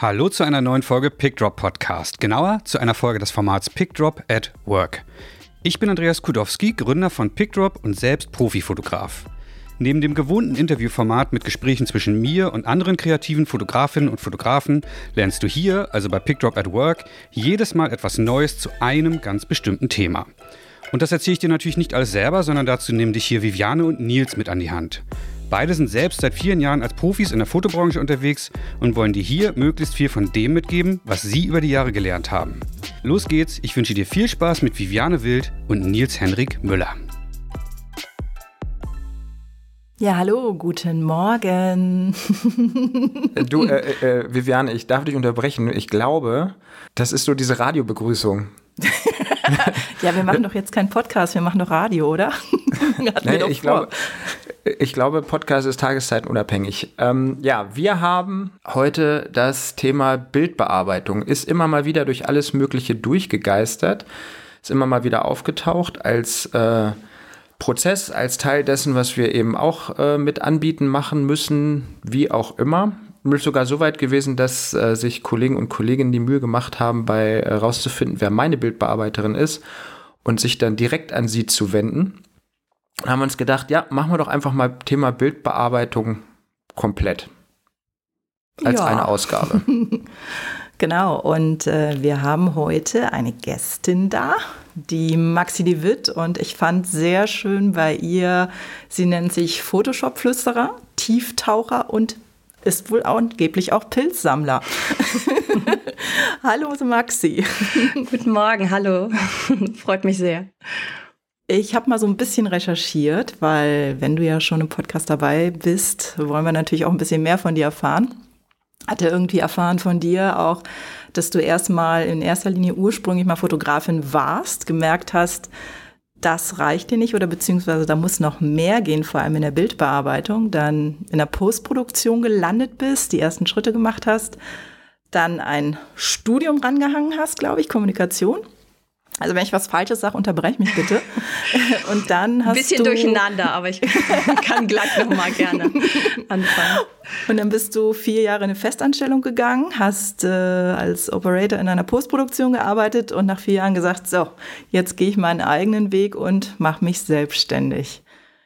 Hallo zu einer neuen Folge PickDrop Podcast, genauer zu einer Folge des Formats PickDrop at Work. Ich bin Andreas Kudowski, Gründer von PickDrop und selbst Profifotograf. Neben dem gewohnten Interviewformat mit Gesprächen zwischen mir und anderen kreativen Fotografinnen und Fotografen lernst du hier, also bei PickDrop at Work, jedes Mal etwas Neues zu einem ganz bestimmten Thema. Und das erzähle ich dir natürlich nicht alles selber, sondern dazu nehmen dich hier Viviane und Nils mit an die Hand. Beide sind selbst seit vielen Jahren als Profis in der Fotobranche unterwegs und wollen dir hier möglichst viel von dem mitgeben, was sie über die Jahre gelernt haben. Los geht's, ich wünsche dir viel Spaß mit Viviane Wild und Nils Henrik Müller. Ja, hallo, guten Morgen. du, äh, äh, Viviane, ich darf dich unterbrechen. Ich glaube, das ist so diese Radiobegrüßung. ja, wir machen doch jetzt keinen Podcast, wir machen doch Radio, oder? nee, ich glaube, ich glaube, Podcast ist tageszeitenunabhängig. Ähm, ja, wir haben heute das Thema Bildbearbeitung. Ist immer mal wieder durch alles Mögliche durchgegeistert. Ist immer mal wieder aufgetaucht als äh, Prozess, als Teil dessen, was wir eben auch äh, mit anbieten, machen müssen, wie auch immer. Sogar so weit gewesen, dass äh, sich Kollegen und Kolleginnen die Mühe gemacht haben, bei herauszufinden, äh, wer meine Bildbearbeiterin ist und sich dann direkt an sie zu wenden haben wir uns gedacht, ja, machen wir doch einfach mal Thema Bildbearbeitung komplett. Als ja. eine Ausgabe. genau, und äh, wir haben heute eine Gästin da, die Maxi de Witt. Und ich fand sehr schön bei ihr, sie nennt sich Photoshop-Flüsterer, Tieftaucher und ist wohl angeblich auch Pilzsammler. hallo Maxi. Guten Morgen, hallo. Freut mich sehr. Ich habe mal so ein bisschen recherchiert, weil wenn du ja schon im Podcast dabei bist, wollen wir natürlich auch ein bisschen mehr von dir erfahren. Hatte irgendwie erfahren von dir auch, dass du erstmal in erster Linie ursprünglich mal Fotografin warst, gemerkt hast, das reicht dir nicht oder beziehungsweise da muss noch mehr gehen, vor allem in der Bildbearbeitung, dann in der Postproduktion gelandet bist, die ersten Schritte gemacht hast, dann ein Studium rangehangen hast, glaube ich, Kommunikation also wenn ich was Falsches sage, unterbrech mich bitte. Und dann hast Ein bisschen du durcheinander, aber ich kann gleich nochmal gerne anfangen. Und dann bist du vier Jahre in eine Festanstellung gegangen, hast äh, als Operator in einer Postproduktion gearbeitet und nach vier Jahren gesagt, so, jetzt gehe ich meinen eigenen Weg und mache mich selbstständig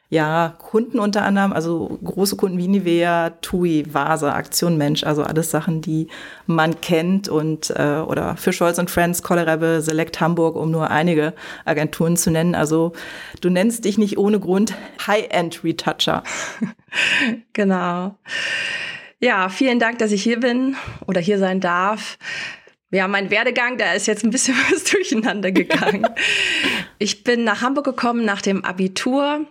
ja, Kunden unter anderem, also große Kunden wie Nivea, TUI, Vasa, Aktion Mensch, also alles Sachen, die man kennt und äh, oder für Scholz und Friends, Colorable, Select Hamburg, um nur einige Agenturen zu nennen. Also du nennst dich nicht ohne Grund High-End Retoucher. genau. Ja, vielen Dank, dass ich hier bin oder hier sein darf. Ja, mein Werdegang, da ist jetzt ein bisschen was durcheinander gegangen. ich bin nach Hamburg gekommen nach dem Abitur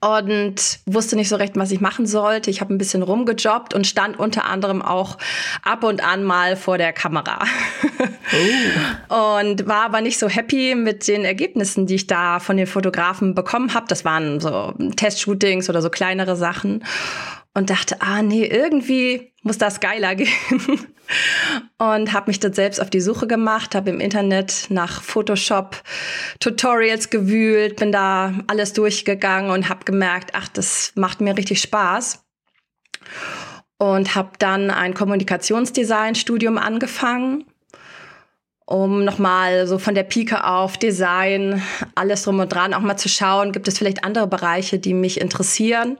und wusste nicht so recht, was ich machen sollte. Ich habe ein bisschen rumgejobbt und stand unter anderem auch ab und an mal vor der Kamera. Oh. und war aber nicht so happy mit den Ergebnissen, die ich da von den Fotografen bekommen habe. Das waren so Testshootings oder so kleinere Sachen und dachte, ah nee, irgendwie muss das geiler gehen. und habe mich dann selbst auf die Suche gemacht, habe im Internet nach Photoshop Tutorials gewühlt, bin da alles durchgegangen und habe gemerkt, ach, das macht mir richtig Spaß. Und habe dann ein Kommunikationsdesign-Studium angefangen, um nochmal so von der Pike auf Design, alles drum und dran auch mal zu schauen, gibt es vielleicht andere Bereiche, die mich interessieren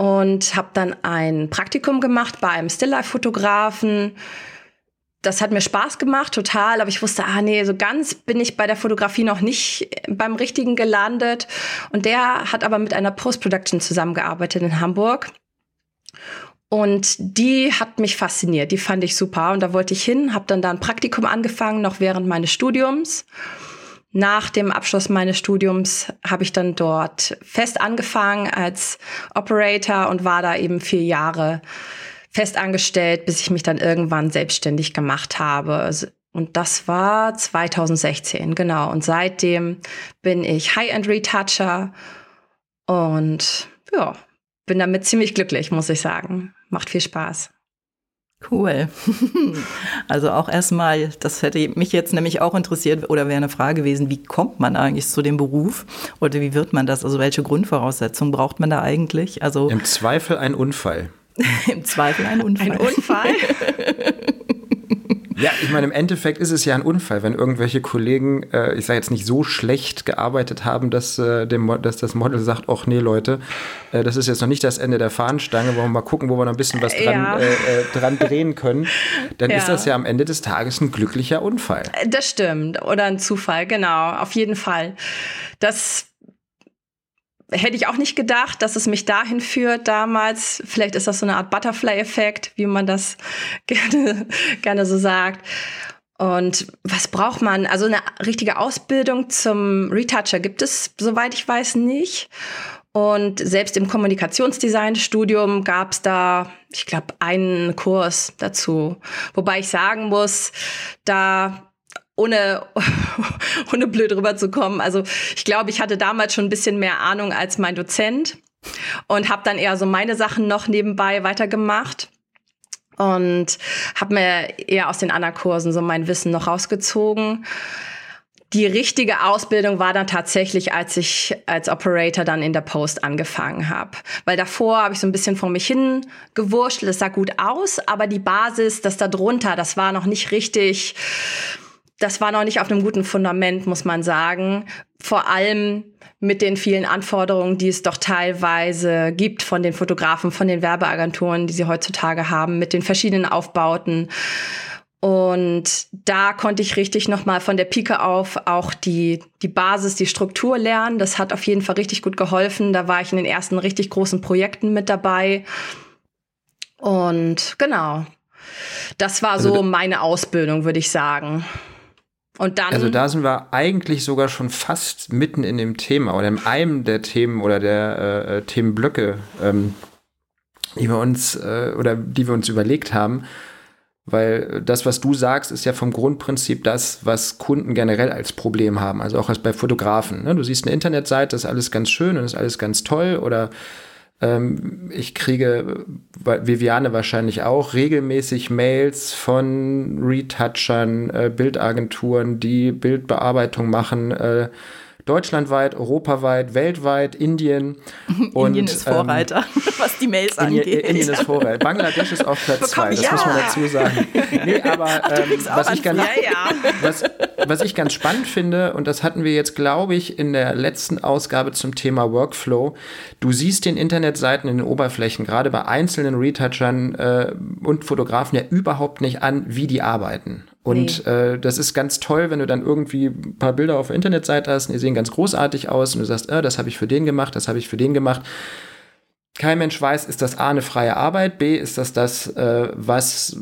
und habe dann ein Praktikum gemacht bei einem Stilllife-Fotografen. Das hat mir Spaß gemacht, total, aber ich wusste, ah nee, so ganz bin ich bei der Fotografie noch nicht beim Richtigen gelandet. Und der hat aber mit einer Post-Production zusammengearbeitet in Hamburg. Und die hat mich fasziniert, die fand ich super und da wollte ich hin, habe dann da ein Praktikum angefangen, noch während meines Studiums nach dem Abschluss meines Studiums habe ich dann dort fest angefangen als Operator und war da eben vier Jahre fest angestellt, bis ich mich dann irgendwann selbstständig gemacht habe. Und das war 2016, genau. Und seitdem bin ich High-End Retoucher und ja, bin damit ziemlich glücklich, muss ich sagen. Macht viel Spaß. Cool. Also auch erstmal, das hätte mich jetzt nämlich auch interessiert oder wäre eine Frage gewesen, wie kommt man eigentlich zu dem Beruf oder wie wird man das? Also welche Grundvoraussetzungen braucht man da eigentlich? Also im Zweifel ein Unfall. Im Zweifel ein Unfall. Ein Unfall? Ja, ich meine, im Endeffekt ist es ja ein Unfall, wenn irgendwelche Kollegen, äh, ich sage jetzt nicht so schlecht gearbeitet haben, dass, äh, dem, dass das Model sagt, ach nee, Leute, äh, das ist jetzt noch nicht das Ende der Fahnenstange, wollen wir mal gucken, wo wir noch ein bisschen was dran, ja. Äh, äh, dran drehen können. Dann ja. ist das ja am Ende des Tages ein glücklicher Unfall. Das stimmt. Oder ein Zufall, genau, auf jeden Fall. Das hätte ich auch nicht gedacht, dass es mich dahin führt damals. Vielleicht ist das so eine Art Butterfly-Effekt, wie man das gerne, gerne so sagt. Und was braucht man? Also eine richtige Ausbildung zum Retoucher gibt es, soweit ich weiß, nicht. Und selbst im Kommunikationsdesign-Studium gab es da, ich glaube, einen Kurs dazu. Wobei ich sagen muss, da ohne, ohne blöd rüberzukommen. Also ich glaube, ich hatte damals schon ein bisschen mehr Ahnung als mein Dozent und habe dann eher so meine Sachen noch nebenbei weitergemacht und habe mir eher aus den anderen Kursen so mein Wissen noch rausgezogen. Die richtige Ausbildung war dann tatsächlich, als ich als Operator dann in der Post angefangen habe. Weil davor habe ich so ein bisschen vor mich hin gewurschtelt. Es sah gut aus, aber die Basis, das da drunter, das war noch nicht richtig das war noch nicht auf einem guten Fundament, muss man sagen. Vor allem mit den vielen Anforderungen, die es doch teilweise gibt von den Fotografen, von den Werbeagenturen, die sie heutzutage haben, mit den verschiedenen Aufbauten. Und da konnte ich richtig nochmal von der Pike auf auch die, die Basis, die Struktur lernen. Das hat auf jeden Fall richtig gut geholfen. Da war ich in den ersten richtig großen Projekten mit dabei. Und genau, das war also so meine Ausbildung, würde ich sagen. Und dann. Also da sind wir eigentlich sogar schon fast mitten in dem Thema oder in einem der Themen oder der äh, äh, Themenblöcke, ähm, die wir uns äh, oder die wir uns überlegt haben. Weil das, was du sagst, ist ja vom Grundprinzip das, was Kunden generell als Problem haben. Also auch als bei Fotografen. Ne? Du siehst eine Internetseite, ist alles ganz schön und ist alles ganz toll oder ich kriege, Viviane wahrscheinlich auch, regelmäßig Mails von Retouchern, äh, Bildagenturen, die Bildbearbeitung machen. Deutschlandweit, europaweit, weltweit, Indien. Und, Indien ist Vorreiter, ähm, was die Mails angeht. Indien ist Vorreiter. Bangladesch ist auf Platz zwei, das ja. muss man dazu sagen. Nee, aber Ach, ähm, was, ich ganz, ja, ja. Was, was ich ganz spannend finde, und das hatten wir jetzt, glaube ich, in der letzten Ausgabe zum Thema Workflow, du siehst den Internetseiten in den Oberflächen, gerade bei einzelnen Retouchern äh, und Fotografen ja überhaupt nicht an, wie die arbeiten. Und nee. äh, das ist ganz toll, wenn du dann irgendwie ein paar Bilder auf der Internetseite hast und die sehen ganz großartig aus und du sagst, äh, das habe ich für den gemacht, das habe ich für den gemacht. Kein Mensch weiß, ist das A eine freie Arbeit, B ist das das, äh, was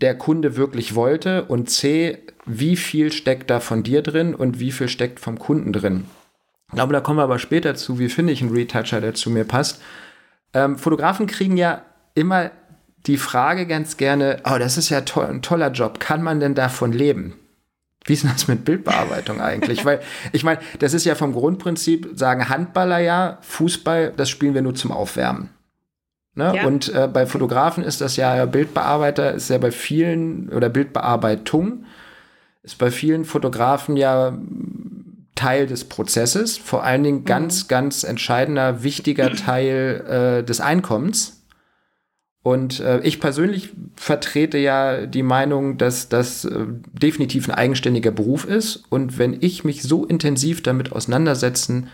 der Kunde wirklich wollte und C, wie viel steckt da von dir drin und wie viel steckt vom Kunden drin. Ich glaube, da kommen wir aber später zu, wie finde ich einen Retoucher, der zu mir passt. Ähm, Fotografen kriegen ja immer die Frage ganz gerne, oh, das ist ja to ein toller Job, kann man denn davon leben? Wie ist denn das mit Bildbearbeitung eigentlich? Weil ich meine, das ist ja vom Grundprinzip, sagen Handballer ja, Fußball, das spielen wir nur zum Aufwärmen. Ne? Ja. Und äh, bei Fotografen ist das ja Bildbearbeiter, ist ja bei vielen, oder Bildbearbeitung, ist bei vielen Fotografen ja Teil des Prozesses, vor allen Dingen ganz, mhm. ganz entscheidender, wichtiger Teil äh, des Einkommens. Und äh, ich persönlich vertrete ja die Meinung, dass das äh, definitiv ein eigenständiger Beruf ist. Und wenn ich mich so intensiv damit auseinandersetzen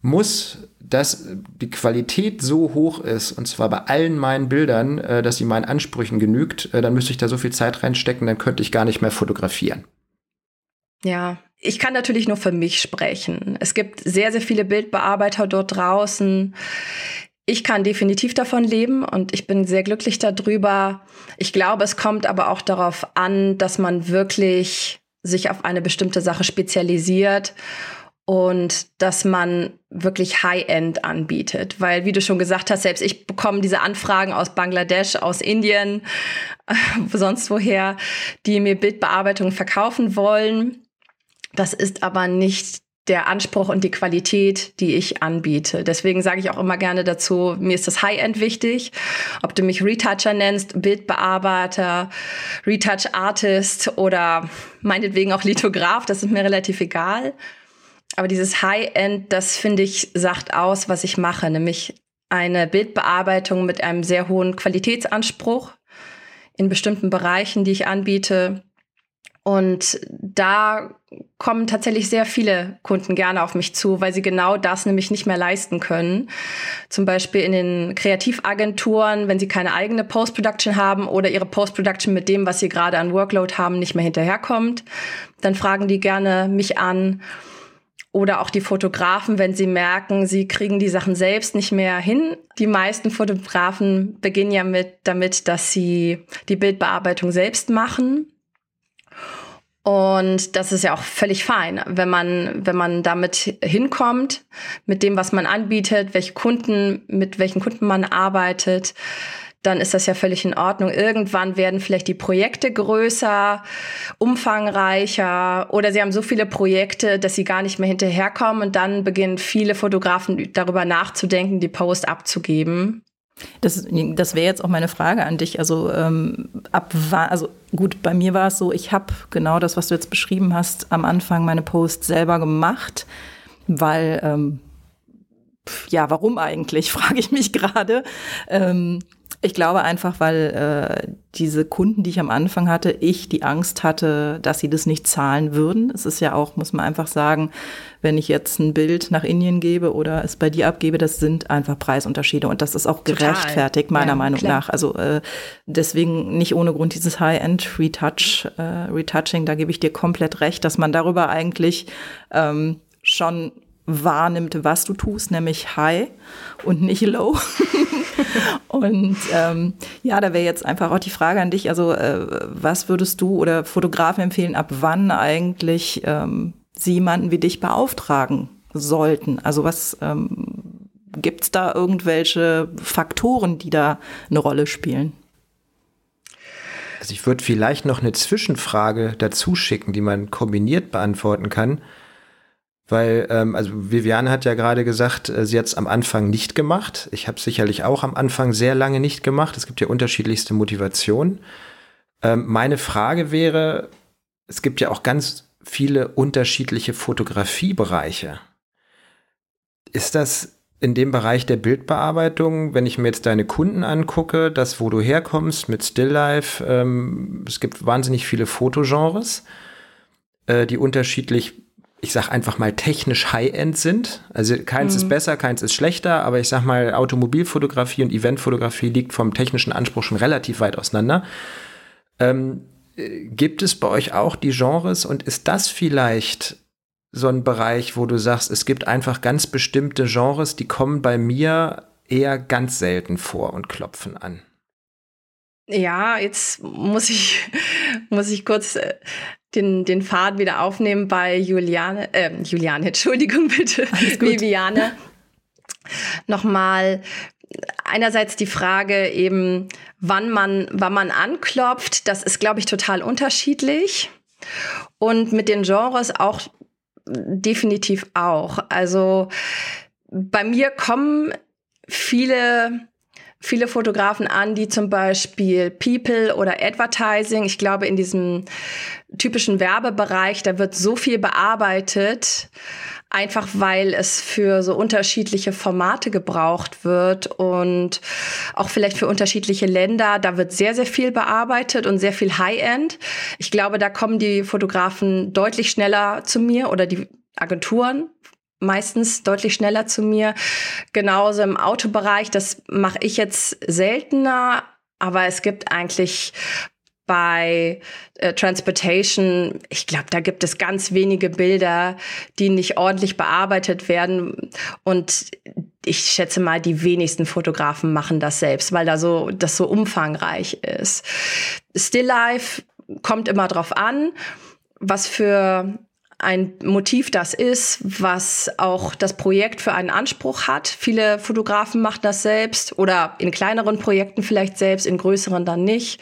muss, dass die Qualität so hoch ist, und zwar bei allen meinen Bildern, äh, dass sie meinen Ansprüchen genügt, äh, dann müsste ich da so viel Zeit reinstecken, dann könnte ich gar nicht mehr fotografieren. Ja, ich kann natürlich nur für mich sprechen. Es gibt sehr, sehr viele Bildbearbeiter dort draußen, ich kann definitiv davon leben und ich bin sehr glücklich darüber. Ich glaube, es kommt aber auch darauf an, dass man wirklich sich auf eine bestimmte Sache spezialisiert und dass man wirklich High-End anbietet. Weil, wie du schon gesagt hast, selbst ich bekomme diese Anfragen aus Bangladesch, aus Indien, äh, sonst woher, die mir Bildbearbeitung verkaufen wollen. Das ist aber nicht der Anspruch und die Qualität, die ich anbiete. Deswegen sage ich auch immer gerne dazu, mir ist das High-End wichtig. Ob du mich Retoucher nennst, Bildbearbeiter, Retouch Artist oder meinetwegen auch Lithograph, das ist mir relativ egal. Aber dieses High-End, das finde ich, sagt aus, was ich mache, nämlich eine Bildbearbeitung mit einem sehr hohen Qualitätsanspruch in bestimmten Bereichen, die ich anbiete. Und da kommen tatsächlich sehr viele Kunden gerne auf mich zu, weil sie genau das nämlich nicht mehr leisten können. Zum Beispiel in den Kreativagenturen, wenn sie keine eigene Post-Production haben oder ihre Post-Production mit dem, was sie gerade an Workload haben, nicht mehr hinterherkommt, dann fragen die gerne mich an. Oder auch die Fotografen, wenn sie merken, sie kriegen die Sachen selbst nicht mehr hin. Die meisten Fotografen beginnen ja mit damit, dass sie die Bildbearbeitung selbst machen und das ist ja auch völlig fein, wenn man, wenn man damit hinkommt, mit dem, was man anbietet, welche Kunden, mit welchen Kunden man arbeitet, dann ist das ja völlig in Ordnung. Irgendwann werden vielleicht die Projekte größer, umfangreicher oder sie haben so viele Projekte, dass sie gar nicht mehr hinterherkommen und dann beginnen viele Fotografen darüber nachzudenken, die Post abzugeben. Das, das wäre jetzt auch meine Frage an dich. Also ähm, ab also gut, bei mir war es so, ich habe genau das, was du jetzt beschrieben hast, am Anfang meine Post selber gemacht, weil ähm, ja, warum eigentlich, frage ich mich gerade. Ähm, ich glaube einfach, weil äh, diese Kunden, die ich am Anfang hatte, ich die Angst hatte, dass sie das nicht zahlen würden. Es ist ja auch, muss man einfach sagen, wenn ich jetzt ein Bild nach Indien gebe oder es bei dir abgebe, das sind einfach Preisunterschiede und das ist auch gerechtfertigt, Total. meiner ja, Meinung klar. nach. Also äh, deswegen nicht ohne Grund dieses High-End-Retouch, äh, Retouching, da gebe ich dir komplett recht, dass man darüber eigentlich ähm, schon wahrnimmt, was du tust, nämlich high und nicht low. und ähm, ja, da wäre jetzt einfach auch die Frage an dich, also äh, was würdest du oder Fotografen empfehlen, ab wann eigentlich ähm, sie jemanden wie dich beauftragen sollten? Also was ähm, gibt es da irgendwelche Faktoren, die da eine Rolle spielen? Also ich würde vielleicht noch eine Zwischenfrage dazu schicken, die man kombiniert beantworten kann. Weil, ähm, also Viviane hat ja gerade gesagt, äh, sie hat es am Anfang nicht gemacht. Ich habe sicherlich auch am Anfang sehr lange nicht gemacht. Es gibt ja unterschiedlichste Motivationen. Ähm, meine Frage wäre, es gibt ja auch ganz viele unterschiedliche Fotografiebereiche. Ist das in dem Bereich der Bildbearbeitung, wenn ich mir jetzt deine Kunden angucke, das, wo du herkommst mit Stilllife, ähm, es gibt wahnsinnig viele Fotogenres, äh, die unterschiedlich ich sag einfach mal technisch High-End sind. Also keins mhm. ist besser, keins ist schlechter, aber ich sag mal, Automobilfotografie und Eventfotografie liegt vom technischen Anspruch schon relativ weit auseinander. Ähm, äh, gibt es bei euch auch die Genres und ist das vielleicht so ein Bereich, wo du sagst, es gibt einfach ganz bestimmte Genres, die kommen bei mir eher ganz selten vor und klopfen an? Ja, jetzt muss ich, muss ich kurz äh, den, den Faden wieder aufnehmen bei Juliane, äh, Juliane, Entschuldigung bitte, Viviane. Nochmal einerseits die Frage eben, wann man, wann man anklopft, das ist, glaube ich, total unterschiedlich. Und mit den Genres auch definitiv auch. Also bei mir kommen viele viele Fotografen an, die zum Beispiel People oder Advertising, ich glaube in diesem typischen Werbebereich, da wird so viel bearbeitet, einfach weil es für so unterschiedliche Formate gebraucht wird und auch vielleicht für unterschiedliche Länder. Da wird sehr, sehr viel bearbeitet und sehr viel High-End. Ich glaube, da kommen die Fotografen deutlich schneller zu mir oder die Agenturen meistens deutlich schneller zu mir. Genauso im Autobereich, das mache ich jetzt seltener, aber es gibt eigentlich bei äh, Transportation, ich glaube, da gibt es ganz wenige Bilder, die nicht ordentlich bearbeitet werden. Und ich schätze mal, die wenigsten Fotografen machen das selbst, weil da so, das so umfangreich ist. Still Life kommt immer drauf an, was für ein Motiv das ist, was auch das Projekt für einen Anspruch hat. Viele Fotografen machen das selbst oder in kleineren Projekten vielleicht selbst, in größeren dann nicht.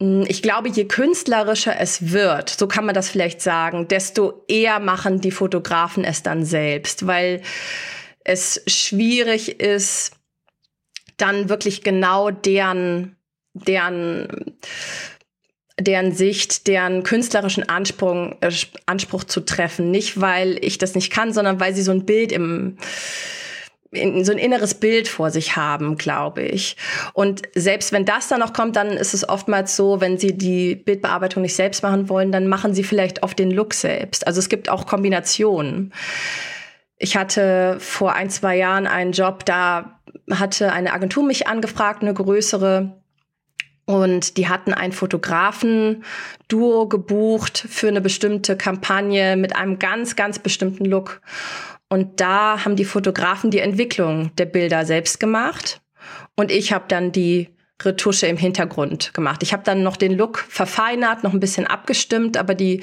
Hm, ich glaube, je künstlerischer es wird, so kann man das vielleicht sagen, desto eher machen die Fotografen es dann selbst, weil es schwierig ist, dann wirklich genau deren, deren deren Sicht, deren künstlerischen Anspruch, äh, Anspruch zu treffen. Nicht, weil ich das nicht kann, sondern weil sie so ein Bild im, so ein inneres Bild vor sich haben, glaube ich. Und selbst wenn das dann noch kommt, dann ist es oftmals so, wenn sie die Bildbearbeitung nicht selbst machen wollen, dann machen sie vielleicht oft den Look selbst. Also es gibt auch Kombinationen. Ich hatte vor ein, zwei Jahren einen Job, da hatte eine Agentur mich angefragt, eine größere. Und die hatten ein Fotografen-Duo gebucht für eine bestimmte Kampagne mit einem ganz, ganz bestimmten Look. Und da haben die Fotografen die Entwicklung der Bilder selbst gemacht. Und ich habe dann die Retusche im Hintergrund gemacht. Ich habe dann noch den Look verfeinert, noch ein bisschen abgestimmt, aber die,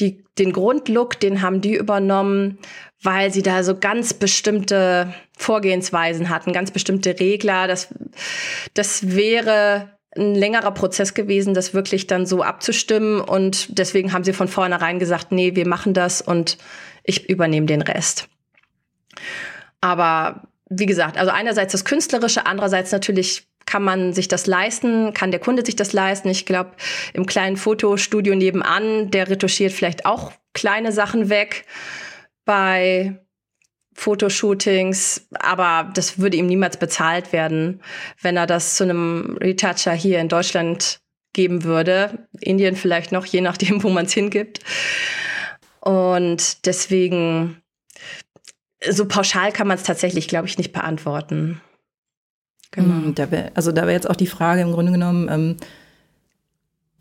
die, den Grundlook, den haben die übernommen, weil sie da so ganz bestimmte Vorgehensweisen hatten, ganz bestimmte Regler. Das, das wäre ein längerer Prozess gewesen, das wirklich dann so abzustimmen. Und deswegen haben sie von vornherein gesagt, nee, wir machen das und ich übernehme den Rest. Aber wie gesagt, also einerseits das Künstlerische, andererseits natürlich kann man sich das leisten, kann der Kunde sich das leisten. Ich glaube, im kleinen Fotostudio nebenan, der retuschiert vielleicht auch kleine Sachen weg bei Fotoshootings, aber das würde ihm niemals bezahlt werden, wenn er das zu einem Retoucher hier in Deutschland geben würde. Indien vielleicht noch, je nachdem, wo man es hingibt. Und deswegen, so pauschal kann man es tatsächlich, glaube ich, nicht beantworten. Genau. Mhm, da wär, also da wäre jetzt auch die Frage im Grunde genommen, ähm,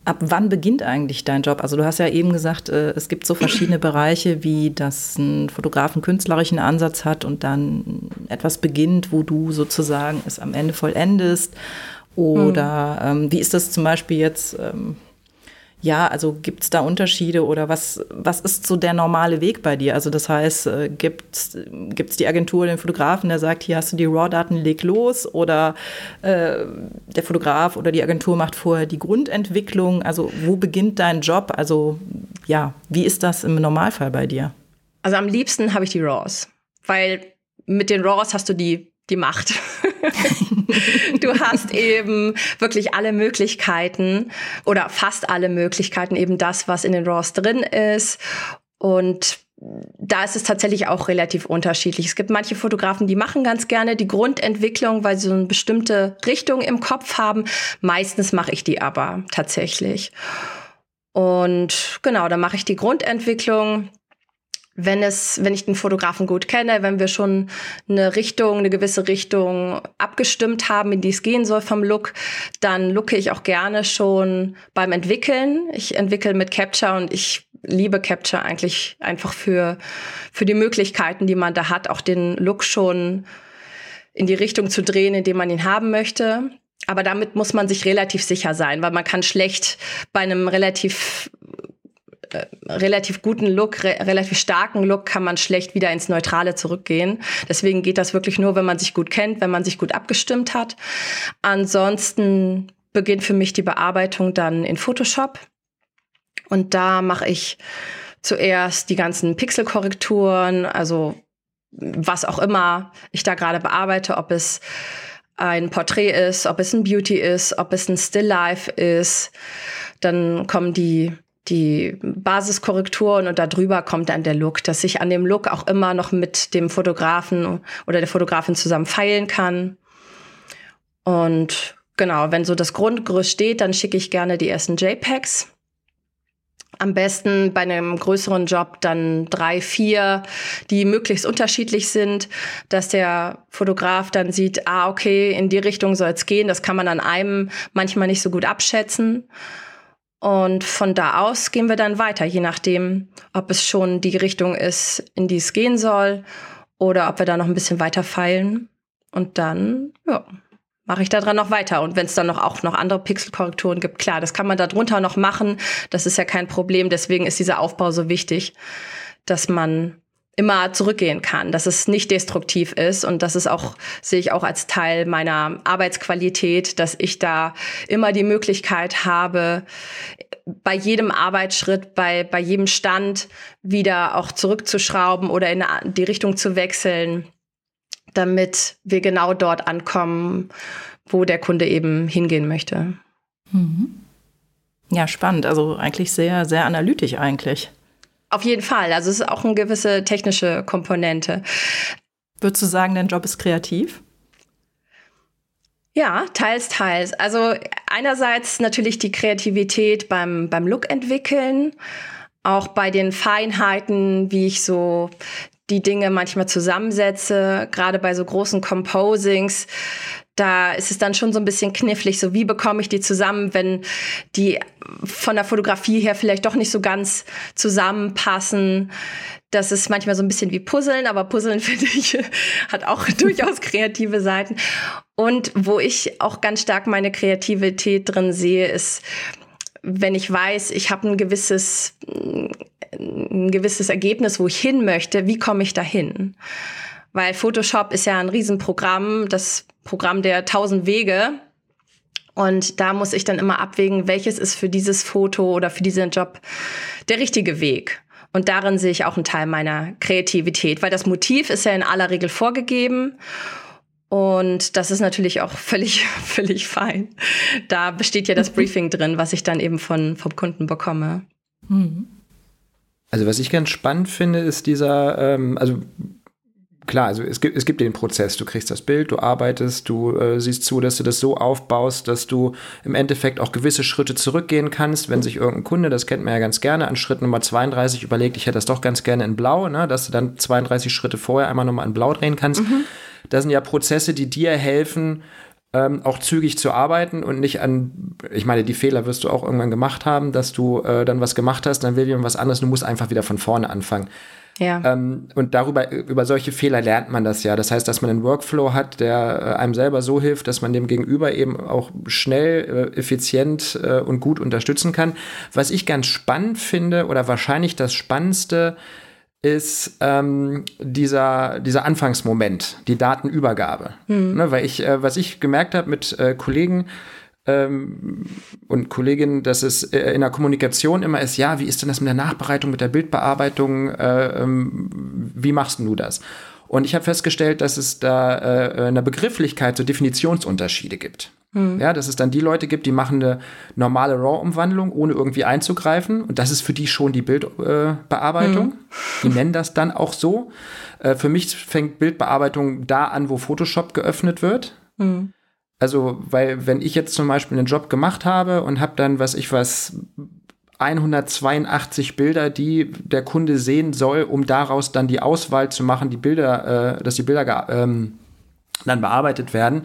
ab wann beginnt eigentlich dein Job? Also du hast ja eben gesagt, äh, es gibt so verschiedene Bereiche, wie dass ein Fotograf einen künstlerischen Ansatz hat und dann etwas beginnt, wo du sozusagen es am Ende vollendest. Oder mhm. ähm, wie ist das zum Beispiel jetzt? Ähm, ja, also gibt es da Unterschiede oder was, was ist so der normale Weg bei dir? Also das heißt, äh, gibt es die Agentur, den Fotografen, der sagt, hier hast du die RAW-Daten, leg los oder äh, der Fotograf oder die Agentur macht vorher die Grundentwicklung? Also wo beginnt dein Job? Also ja, wie ist das im Normalfall bei dir? Also am liebsten habe ich die RAWs, weil mit den RAWs hast du die, die Macht. du hast eben wirklich alle Möglichkeiten oder fast alle Möglichkeiten, eben das, was in den RAWs drin ist. Und da ist es tatsächlich auch relativ unterschiedlich. Es gibt manche Fotografen, die machen ganz gerne die Grundentwicklung, weil sie so eine bestimmte Richtung im Kopf haben. Meistens mache ich die aber tatsächlich. Und genau, dann mache ich die Grundentwicklung wenn es, wenn ich den Fotografen gut kenne, wenn wir schon eine Richtung, eine gewisse Richtung abgestimmt haben, in die es gehen soll vom Look, dann looke ich auch gerne schon beim Entwickeln. Ich entwickle mit Capture und ich liebe Capture eigentlich einfach für, für die Möglichkeiten, die man da hat, auch den Look schon in die Richtung zu drehen, in dem man ihn haben möchte. Aber damit muss man sich relativ sicher sein, weil man kann schlecht bei einem relativ relativ guten Look, re relativ starken Look kann man schlecht wieder ins Neutrale zurückgehen. Deswegen geht das wirklich nur, wenn man sich gut kennt, wenn man sich gut abgestimmt hat. Ansonsten beginnt für mich die Bearbeitung dann in Photoshop. Und da mache ich zuerst die ganzen Pixelkorrekturen, also was auch immer ich da gerade bearbeite, ob es ein Porträt ist, ob es ein Beauty ist, ob es ein Still Life ist. Dann kommen die die Basiskorrekturen und darüber kommt dann der Look, dass ich an dem Look auch immer noch mit dem Fotografen oder der Fotografin zusammen feilen kann. Und genau, wenn so das Grundgerüst steht, dann schicke ich gerne die ersten JPEGs. Am besten bei einem größeren Job dann drei, vier, die möglichst unterschiedlich sind, dass der Fotograf dann sieht, ah, okay, in die Richtung soll es gehen. Das kann man an einem manchmal nicht so gut abschätzen. Und von da aus gehen wir dann weiter, je nachdem, ob es schon die Richtung ist, in die es gehen soll, oder ob wir da noch ein bisschen weiter feilen. Und dann, ja, mache ich da dran noch weiter. Und wenn es dann noch auch noch andere Pixelkorrekturen gibt, klar, das kann man da drunter noch machen. Das ist ja kein Problem. Deswegen ist dieser Aufbau so wichtig, dass man immer zurückgehen kann, dass es nicht destruktiv ist und das ist auch, sehe ich auch als Teil meiner Arbeitsqualität, dass ich da immer die Möglichkeit habe, bei jedem Arbeitsschritt, bei, bei jedem Stand wieder auch zurückzuschrauben oder in die Richtung zu wechseln, damit wir genau dort ankommen, wo der Kunde eben hingehen möchte. Mhm. Ja, spannend. Also eigentlich sehr, sehr analytisch eigentlich. Auf jeden Fall. Also es ist auch eine gewisse technische Komponente. Würdest du sagen, dein Job ist kreativ? Ja, teils, teils. Also einerseits natürlich die Kreativität beim, beim Look entwickeln, auch bei den Feinheiten, wie ich so die Dinge manchmal zusammensetze, gerade bei so großen Composings. Da ist es dann schon so ein bisschen knifflig, so wie bekomme ich die zusammen, wenn die von der Fotografie her vielleicht doch nicht so ganz zusammenpassen. Das ist manchmal so ein bisschen wie Puzzeln, aber Puzzeln finde ich hat auch durchaus kreative Seiten. Und wo ich auch ganz stark meine Kreativität drin sehe, ist, wenn ich weiß, ich habe ein gewisses ein gewisses Ergebnis, wo ich hin möchte, wie komme ich dahin? Weil Photoshop ist ja ein Riesenprogramm, das Programm der tausend Wege. Und da muss ich dann immer abwägen, welches ist für dieses Foto oder für diesen Job der richtige Weg. Und darin sehe ich auch einen Teil meiner Kreativität, weil das Motiv ist ja in aller Regel vorgegeben. Und das ist natürlich auch völlig, völlig fein. Da besteht ja das Briefing drin, was ich dann eben von, vom Kunden bekomme. Mhm. Also was ich ganz spannend finde, ist dieser, ähm, also klar, also es gibt, es gibt den Prozess, du kriegst das Bild, du arbeitest, du äh, siehst zu, dass du das so aufbaust, dass du im Endeffekt auch gewisse Schritte zurückgehen kannst, wenn sich irgendein Kunde, das kennt man ja ganz gerne, an Schritt Nummer 32 überlegt, ich hätte das doch ganz gerne in Blau, ne, dass du dann 32 Schritte vorher einmal nochmal in Blau drehen kannst. Mhm. Das sind ja Prozesse, die dir helfen, ähm, auch zügig zu arbeiten und nicht an, ich meine, die Fehler wirst du auch irgendwann gemacht haben, dass du äh, dann was gemacht hast, dann will jemand was anderes, du musst einfach wieder von vorne anfangen. Ja. Ähm, und darüber, über solche Fehler lernt man das ja. Das heißt, dass man einen Workflow hat, der äh, einem selber so hilft, dass man dem Gegenüber eben auch schnell, äh, effizient äh, und gut unterstützen kann. Was ich ganz spannend finde oder wahrscheinlich das Spannendste ist ähm, dieser, dieser Anfangsmoment, die Datenübergabe. Mhm. Ne, weil ich, äh, was ich gemerkt habe mit äh, Kollegen ähm, und Kolleginnen, dass es äh, in der Kommunikation immer ist, ja, wie ist denn das mit der Nachbereitung, mit der Bildbearbeitung, äh, ähm, wie machst du das? Und ich habe festgestellt, dass es da äh, in der Begrifflichkeit so Definitionsunterschiede gibt. Mhm. Ja, dass es dann die Leute gibt, die machen eine normale RAW-Umwandlung, ohne irgendwie einzugreifen. Und das ist für die schon die Bildbearbeitung. Mhm. Die nennen das dann auch so. Äh, für mich fängt Bildbearbeitung da an, wo Photoshop geöffnet wird. Mhm. Also, weil wenn ich jetzt zum Beispiel einen Job gemacht habe und habe dann, was ich was, 182 Bilder, die der Kunde sehen soll, um daraus dann die Auswahl zu machen, die Bilder, äh, dass die Bilder ähm, dann bearbeitet werden,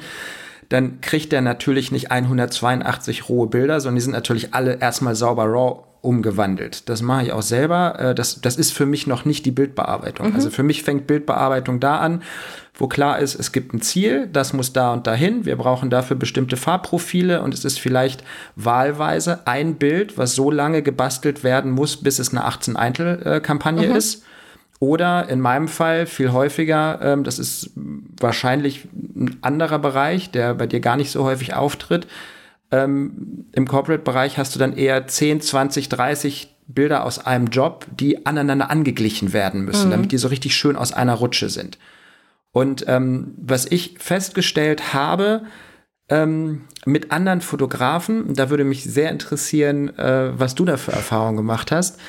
dann kriegt er natürlich nicht 182 rohe Bilder, sondern die sind natürlich alle erstmal sauber raw umgewandelt. Das mache ich auch selber. Äh, das, das ist für mich noch nicht die Bildbearbeitung. Mhm. Also für mich fängt Bildbearbeitung da an, wo klar ist, es gibt ein Ziel, das muss da und dahin. Wir brauchen dafür bestimmte Farbprofile und es ist vielleicht wahlweise ein Bild, was so lange gebastelt werden muss, bis es eine 18-Eintel-Kampagne mhm. ist. Oder in meinem Fall viel häufiger, ähm, das ist wahrscheinlich ein anderer Bereich, der bei dir gar nicht so häufig auftritt. Ähm, Im Corporate-Bereich hast du dann eher 10, 20, 30 Bilder aus einem Job, die aneinander angeglichen werden müssen, mhm. damit die so richtig schön aus einer Rutsche sind. Und ähm, was ich festgestellt habe, ähm, mit anderen Fotografen, da würde mich sehr interessieren, äh, was du da für Erfahrungen gemacht hast,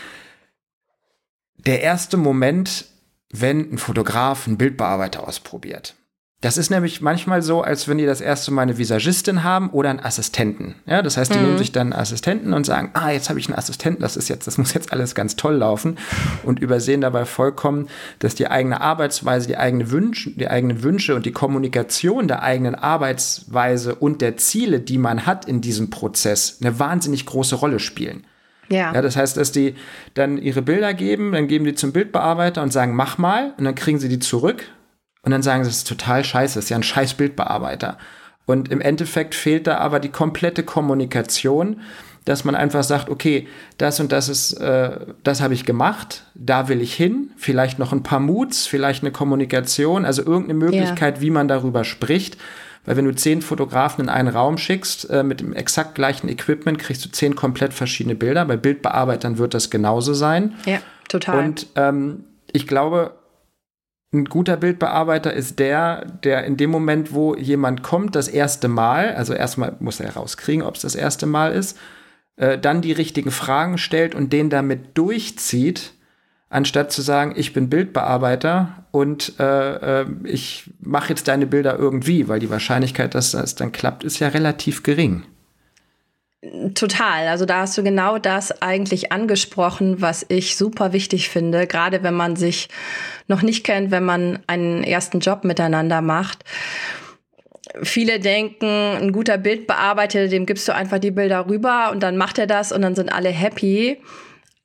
der erste Moment, wenn ein Fotograf einen Bildbearbeiter ausprobiert. Das ist nämlich manchmal so, als wenn die das erste Mal eine Visagistin haben oder einen Assistenten. Ja, das heißt, die mhm. nehmen sich dann einen Assistenten und sagen, ah, jetzt habe ich einen Assistenten, das ist jetzt, das muss jetzt alles ganz toll laufen und übersehen dabei vollkommen, dass die eigene Arbeitsweise, die eigene Wünsche, die eigenen Wünsche und die Kommunikation der eigenen Arbeitsweise und der Ziele, die man hat in diesem Prozess, eine wahnsinnig große Rolle spielen. Ja. ja. Das heißt, dass die dann ihre Bilder geben, dann geben die zum Bildbearbeiter und sagen, mach mal, und dann kriegen sie die zurück und dann sagen sie, das ist total scheiße, das ist ja ein scheiß Bildbearbeiter. Und im Endeffekt fehlt da aber die komplette Kommunikation, dass man einfach sagt, okay, das und das ist, äh, das habe ich gemacht, da will ich hin, vielleicht noch ein paar Moods, vielleicht eine Kommunikation, also irgendeine Möglichkeit, ja. wie man darüber spricht. Weil wenn du zehn Fotografen in einen Raum schickst äh, mit dem exakt gleichen Equipment, kriegst du zehn komplett verschiedene Bilder. Bei Bildbearbeitern wird das genauso sein. Ja, total. Und ähm, ich glaube, ein guter Bildbearbeiter ist der, der in dem Moment, wo jemand kommt, das erste Mal, also erstmal muss er rauskriegen, ob es das erste Mal ist, äh, dann die richtigen Fragen stellt und den damit durchzieht, anstatt zu sagen, ich bin Bildbearbeiter und äh, äh, ich mache jetzt deine Bilder irgendwie, weil die Wahrscheinlichkeit, dass das dann klappt, ist ja relativ gering. Total. Also da hast du genau das eigentlich angesprochen, was ich super wichtig finde, gerade wenn man sich noch nicht kennt, wenn man einen ersten Job miteinander macht. Viele denken, ein guter Bildbearbeiter, dem gibst du einfach die Bilder rüber und dann macht er das und dann sind alle happy.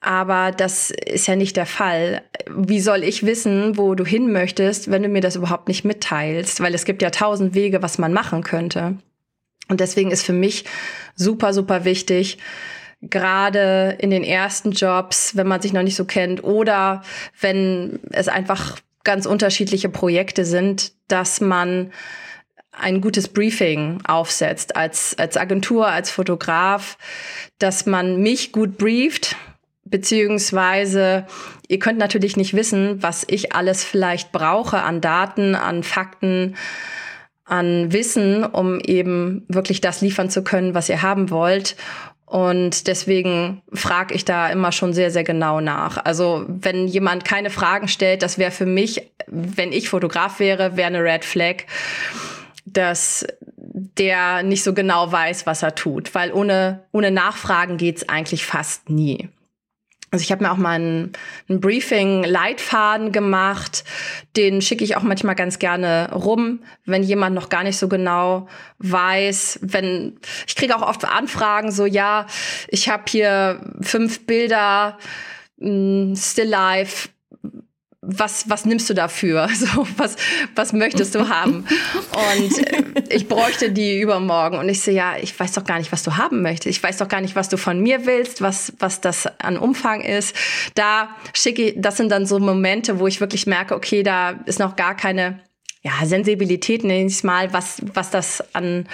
Aber das ist ja nicht der Fall. Wie soll ich wissen, wo du hin möchtest, wenn du mir das überhaupt nicht mitteilst? Weil es gibt ja tausend Wege, was man machen könnte. Und deswegen ist für mich super, super wichtig, gerade in den ersten Jobs, wenn man sich noch nicht so kennt oder wenn es einfach ganz unterschiedliche Projekte sind, dass man ein gutes Briefing aufsetzt als, als Agentur, als Fotograf, dass man mich gut brieft, beziehungsweise ihr könnt natürlich nicht wissen, was ich alles vielleicht brauche an Daten, an Fakten, an Wissen, um eben wirklich das liefern zu können, was ihr haben wollt. Und deswegen frage ich da immer schon sehr, sehr genau nach. Also wenn jemand keine Fragen stellt, das wäre für mich, wenn ich Fotograf wäre, wäre eine Red Flag, dass der nicht so genau weiß, was er tut. Weil ohne, ohne Nachfragen geht's eigentlich fast nie. Also ich habe mir auch mal einen, einen Briefing-Leitfaden gemacht. Den schicke ich auch manchmal ganz gerne rum, wenn jemand noch gar nicht so genau weiß. Wenn ich kriege auch oft Anfragen so, ja, ich habe hier fünf Bilder, mm, Still Life was, was nimmst du dafür? So, was, was möchtest du haben? Und äh, ich bräuchte die übermorgen. Und ich so, ja, ich weiß doch gar nicht, was du haben möchtest. Ich weiß doch gar nicht, was du von mir willst, was, was das an Umfang ist. Da schicke ich, das sind dann so Momente, wo ich wirklich merke, okay, da ist noch gar keine ja, Sensibilität nenne ich mal, was, was das an,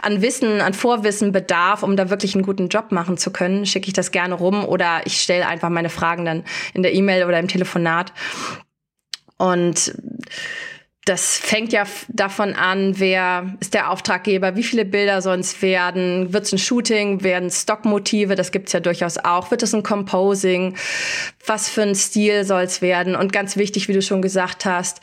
an Wissen, an Vorwissen bedarf, um da wirklich einen guten Job machen zu können, schicke ich das gerne rum oder ich stelle einfach meine Fragen dann in der E-Mail oder im Telefonat. Und das fängt ja davon an, wer ist der Auftraggeber, wie viele Bilder es werden, wird es ein Shooting, werden Stockmotive, das gibt's ja durchaus auch, wird es ein Composing, was für ein Stil soll es werden? Und ganz wichtig, wie du schon gesagt hast,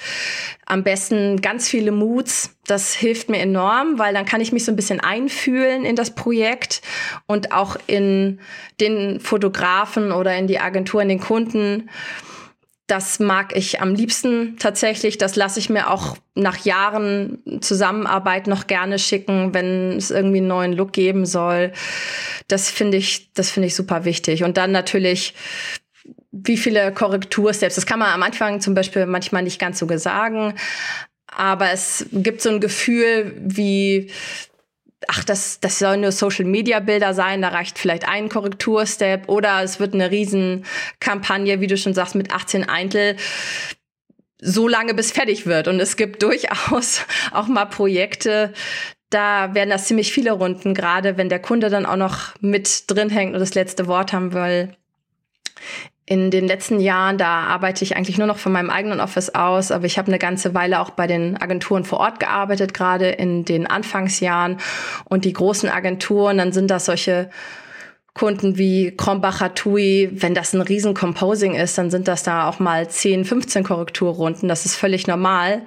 am besten ganz viele Moods, das hilft mir enorm, weil dann kann ich mich so ein bisschen einfühlen in das Projekt und auch in den Fotografen oder in die Agentur, in den Kunden das mag ich am liebsten tatsächlich. Das lasse ich mir auch nach Jahren Zusammenarbeit noch gerne schicken, wenn es irgendwie einen neuen Look geben soll. Das finde ich, das finde ich super wichtig. Und dann natürlich, wie viele Korrektursteps. Das kann man am Anfang zum Beispiel manchmal nicht ganz so sagen. Aber es gibt so ein Gefühl, wie ach, das, das sollen nur Social Media Bilder sein, da reicht vielleicht ein Korrekturstep oder es wird eine Riesenkampagne, wie du schon sagst, mit 18 Eintel so lange bis fertig wird. Und es gibt durchaus auch mal Projekte, da werden das ziemlich viele Runden, gerade wenn der Kunde dann auch noch mit drin hängt und das letzte Wort haben will in den letzten Jahren, da arbeite ich eigentlich nur noch von meinem eigenen Office aus, aber ich habe eine ganze Weile auch bei den Agenturen vor Ort gearbeitet, gerade in den Anfangsjahren. Und die großen Agenturen, dann sind das solche Kunden wie Krombacher Tui, wenn das ein riesen Composing ist, dann sind das da auch mal 10, 15 Korrekturrunden. Das ist völlig normal.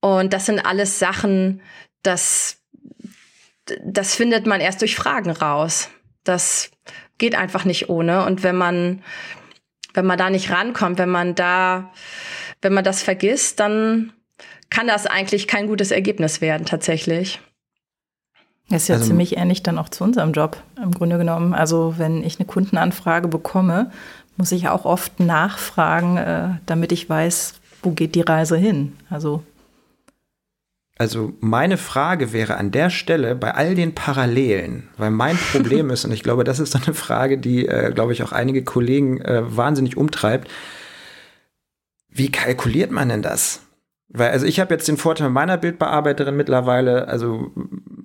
Und das sind alles Sachen, das, das findet man erst durch Fragen raus. Das geht einfach nicht ohne. Und wenn man, wenn man da nicht rankommt, wenn man da, wenn man das vergisst, dann kann das eigentlich kein gutes Ergebnis werden, tatsächlich. Das ist ja also, ziemlich ähnlich dann auch zu unserem Job, im Grunde genommen. Also, wenn ich eine Kundenanfrage bekomme, muss ich auch oft nachfragen, äh, damit ich weiß, wo geht die Reise hin. Also also meine Frage wäre an der Stelle bei all den Parallelen, weil mein Problem ist, und ich glaube, das ist eine Frage, die, äh, glaube ich, auch einige Kollegen äh, wahnsinnig umtreibt, wie kalkuliert man denn das? Weil, also ich habe jetzt den Vorteil meiner Bildbearbeiterin mittlerweile, also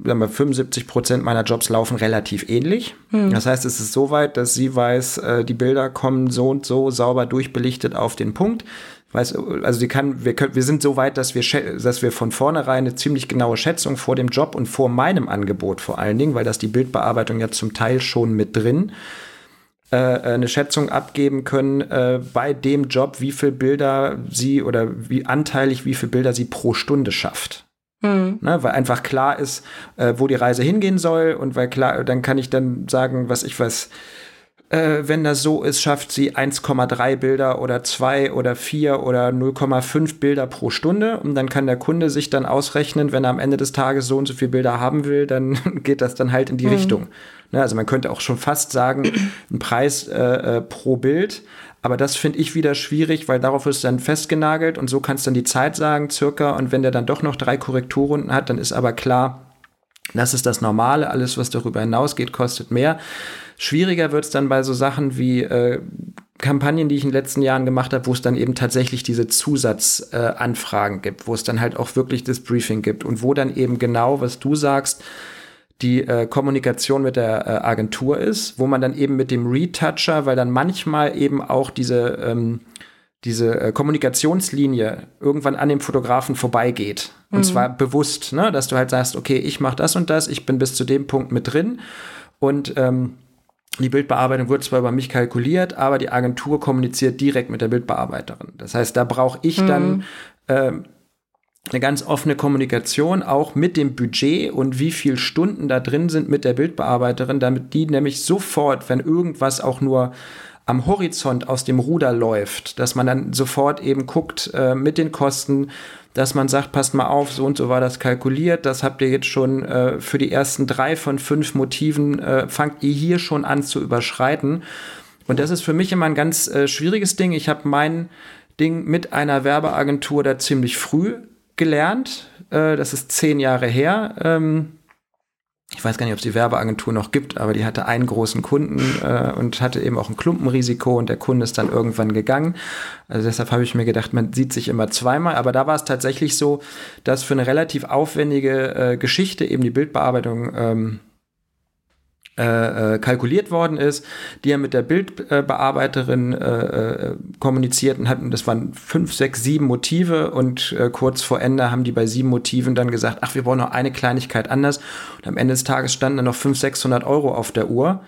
sagen wir, 75 Prozent meiner Jobs laufen relativ ähnlich. Hm. Das heißt, es ist so weit, dass sie weiß, äh, die Bilder kommen so und so sauber durchbelichtet auf den Punkt. Weiß, also die kann, wir, können, wir sind so weit, dass wir, dass wir von vornherein eine ziemlich genaue Schätzung vor dem Job und vor meinem Angebot vor allen Dingen, weil das die Bildbearbeitung ja zum Teil schon mit drin. äh, eine Schätzung abgeben können äh, bei dem Job, wie viele Bilder sie oder wie anteilig wie viele Bilder sie pro Stunde schafft. Mhm. Ne, weil einfach klar ist, äh, wo die Reise hingehen soll und weil klar, dann kann ich dann sagen, was ich was, äh, wenn das so ist, schafft sie 1,3 Bilder oder 2 oder 4 oder 0,5 Bilder pro Stunde und dann kann der Kunde sich dann ausrechnen, wenn er am Ende des Tages so und so viele Bilder haben will, dann geht das dann halt in die mhm. Richtung. Ne, also man könnte auch schon fast sagen, ein Preis äh, äh, pro Bild. Aber das finde ich wieder schwierig, weil darauf ist dann festgenagelt und so kannst du dann die Zeit sagen, circa. Und wenn der dann doch noch drei Korrekturrunden hat, dann ist aber klar, das ist das Normale. Alles, was darüber hinausgeht, kostet mehr. Schwieriger wird es dann bei so Sachen wie äh, Kampagnen, die ich in den letzten Jahren gemacht habe, wo es dann eben tatsächlich diese Zusatzanfragen äh, gibt, wo es dann halt auch wirklich das Briefing gibt und wo dann eben genau, was du sagst, die äh, Kommunikation mit der äh, Agentur ist, wo man dann eben mit dem Retoucher, weil dann manchmal eben auch diese, ähm, diese äh, Kommunikationslinie irgendwann an dem Fotografen vorbeigeht. Und mhm. zwar bewusst, ne? dass du halt sagst, okay, ich mache das und das, ich bin bis zu dem Punkt mit drin und ähm, die Bildbearbeitung wird zwar über mich kalkuliert, aber die Agentur kommuniziert direkt mit der Bildbearbeiterin. Das heißt, da brauche ich mhm. dann äh, eine ganz offene Kommunikation auch mit dem Budget und wie viel Stunden da drin sind mit der Bildbearbeiterin, damit die nämlich sofort, wenn irgendwas auch nur am Horizont aus dem Ruder läuft, dass man dann sofort eben guckt äh, mit den Kosten, dass man sagt, passt mal auf, so und so war das kalkuliert, das habt ihr jetzt schon äh, für die ersten drei von fünf Motiven, äh, fangt ihr hier schon an zu überschreiten. Und das ist für mich immer ein ganz äh, schwieriges Ding. Ich habe mein Ding mit einer Werbeagentur da ziemlich früh gelernt. Äh, das ist zehn Jahre her. Ähm, ich weiß gar nicht, ob es die Werbeagentur noch gibt, aber die hatte einen großen Kunden äh, und hatte eben auch ein Klumpenrisiko und der Kunde ist dann irgendwann gegangen. Also deshalb habe ich mir gedacht, man sieht sich immer zweimal. Aber da war es tatsächlich so, dass für eine relativ aufwendige äh, Geschichte eben die Bildbearbeitung ähm, äh, äh, kalkuliert worden ist, die er mit der Bildbearbeiterin äh, äh, kommuniziert und hatten, das waren fünf, sechs, sieben Motive und äh, kurz vor Ende haben die bei sieben Motiven dann gesagt, ach, wir wollen noch eine Kleinigkeit anders. Und am Ende des Tages standen dann noch 500, 600 Euro auf der Uhr,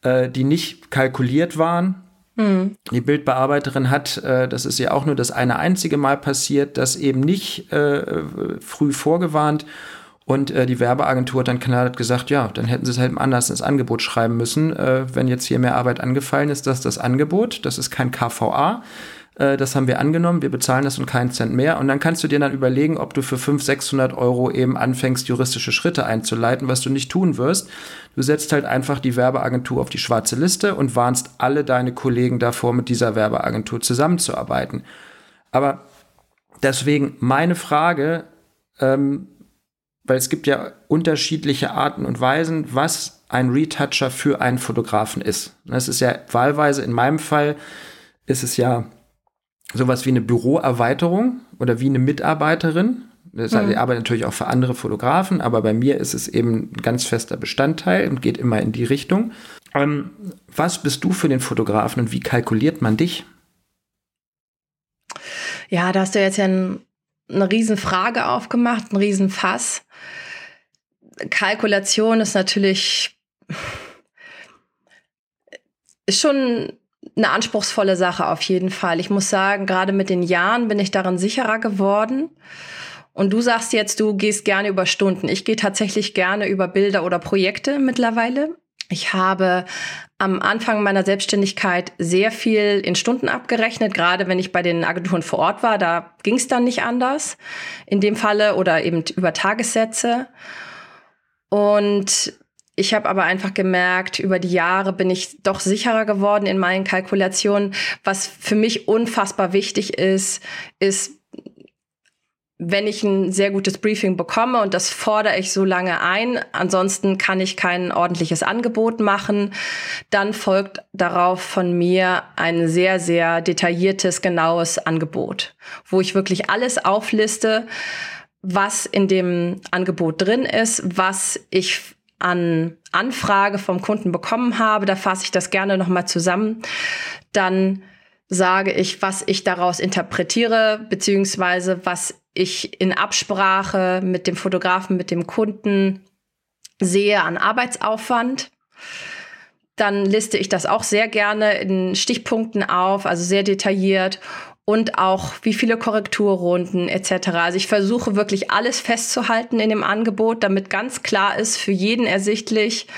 äh, die nicht kalkuliert waren, hm. Die Bildbearbeiterin hat, das ist ja auch nur das eine einzige Mal passiert, das eben nicht früh vorgewarnt und äh, die Werbeagentur hat dann knallhart gesagt, ja, dann hätten sie es halt anders ins Angebot schreiben müssen. Äh, wenn jetzt hier mehr Arbeit angefallen ist, das ist das Angebot, das ist kein KVA. Äh, das haben wir angenommen, wir bezahlen das und keinen Cent mehr. Und dann kannst du dir dann überlegen, ob du für 500, 600 Euro eben anfängst, juristische Schritte einzuleiten, was du nicht tun wirst. Du setzt halt einfach die Werbeagentur auf die schwarze Liste und warnst alle deine Kollegen davor, mit dieser Werbeagentur zusammenzuarbeiten. Aber deswegen meine Frage, ähm, weil es gibt ja unterschiedliche Arten und Weisen, was ein Retoucher für einen Fotografen ist. Das ist ja wahlweise, in meinem Fall ist es ja sowas wie eine Büroerweiterung oder wie eine Mitarbeiterin. Das heißt, mhm. ich arbeite natürlich auch für andere Fotografen, aber bei mir ist es eben ein ganz fester Bestandteil und geht immer in die Richtung. Ähm, was bist du für den Fotografen und wie kalkuliert man dich? Ja, da hast du jetzt ja ein eine Riesenfrage aufgemacht, ein Riesenfass. Kalkulation ist natürlich ist schon eine anspruchsvolle Sache auf jeden Fall. Ich muss sagen, gerade mit den Jahren bin ich darin sicherer geworden. Und du sagst jetzt, du gehst gerne über Stunden. Ich gehe tatsächlich gerne über Bilder oder Projekte mittlerweile. Ich habe am Anfang meiner Selbstständigkeit sehr viel in Stunden abgerechnet, gerade wenn ich bei den Agenturen vor Ort war. Da ging es dann nicht anders in dem Falle oder eben über Tagessätze. Und ich habe aber einfach gemerkt, über die Jahre bin ich doch sicherer geworden in meinen Kalkulationen. Was für mich unfassbar wichtig ist, ist wenn ich ein sehr gutes Briefing bekomme und das fordere ich so lange ein, ansonsten kann ich kein ordentliches Angebot machen, dann folgt darauf von mir ein sehr, sehr detailliertes, genaues Angebot, wo ich wirklich alles aufliste, was in dem Angebot drin ist, was ich an Anfrage vom Kunden bekommen habe. Da fasse ich das gerne nochmal zusammen. Dann sage ich, was ich daraus interpretiere, beziehungsweise was ich in Absprache mit dem Fotografen, mit dem Kunden sehe an Arbeitsaufwand. dann liste ich das auch sehr gerne in Stichpunkten auf, also sehr detailliert und auch wie viele Korrekturrunden etc. Also ich versuche wirklich alles festzuhalten in dem Angebot, damit ganz klar ist, für jeden ersichtlich,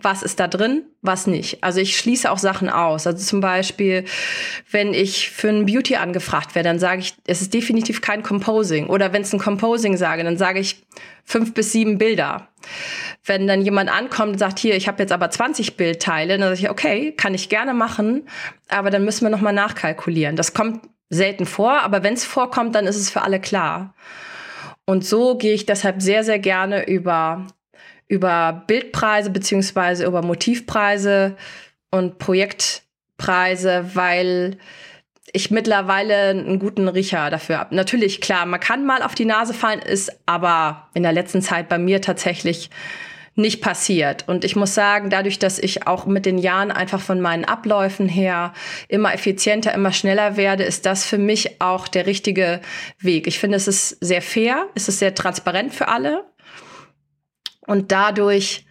was ist da drin, was nicht. Also ich schließe auch Sachen aus. Also zum Beispiel, wenn ich für ein Beauty angefragt werde, dann sage ich, es ist definitiv kein Composing. Oder wenn es ein Composing sage, dann sage ich fünf bis sieben Bilder. Wenn dann jemand ankommt und sagt, hier, ich habe jetzt aber 20 Bildteile, dann sage ich, okay, kann ich gerne machen, aber dann müssen wir nochmal nachkalkulieren. Das kommt selten vor, aber wenn es vorkommt, dann ist es für alle klar. Und so gehe ich deshalb sehr, sehr gerne über über Bildpreise beziehungsweise über Motivpreise und Projektpreise, weil ich mittlerweile einen guten Riecher dafür habe. Natürlich, klar, man kann mal auf die Nase fallen, ist aber in der letzten Zeit bei mir tatsächlich nicht passiert. Und ich muss sagen, dadurch, dass ich auch mit den Jahren einfach von meinen Abläufen her immer effizienter, immer schneller werde, ist das für mich auch der richtige Weg. Ich finde, es ist sehr fair, es ist sehr transparent für alle. Und dadurch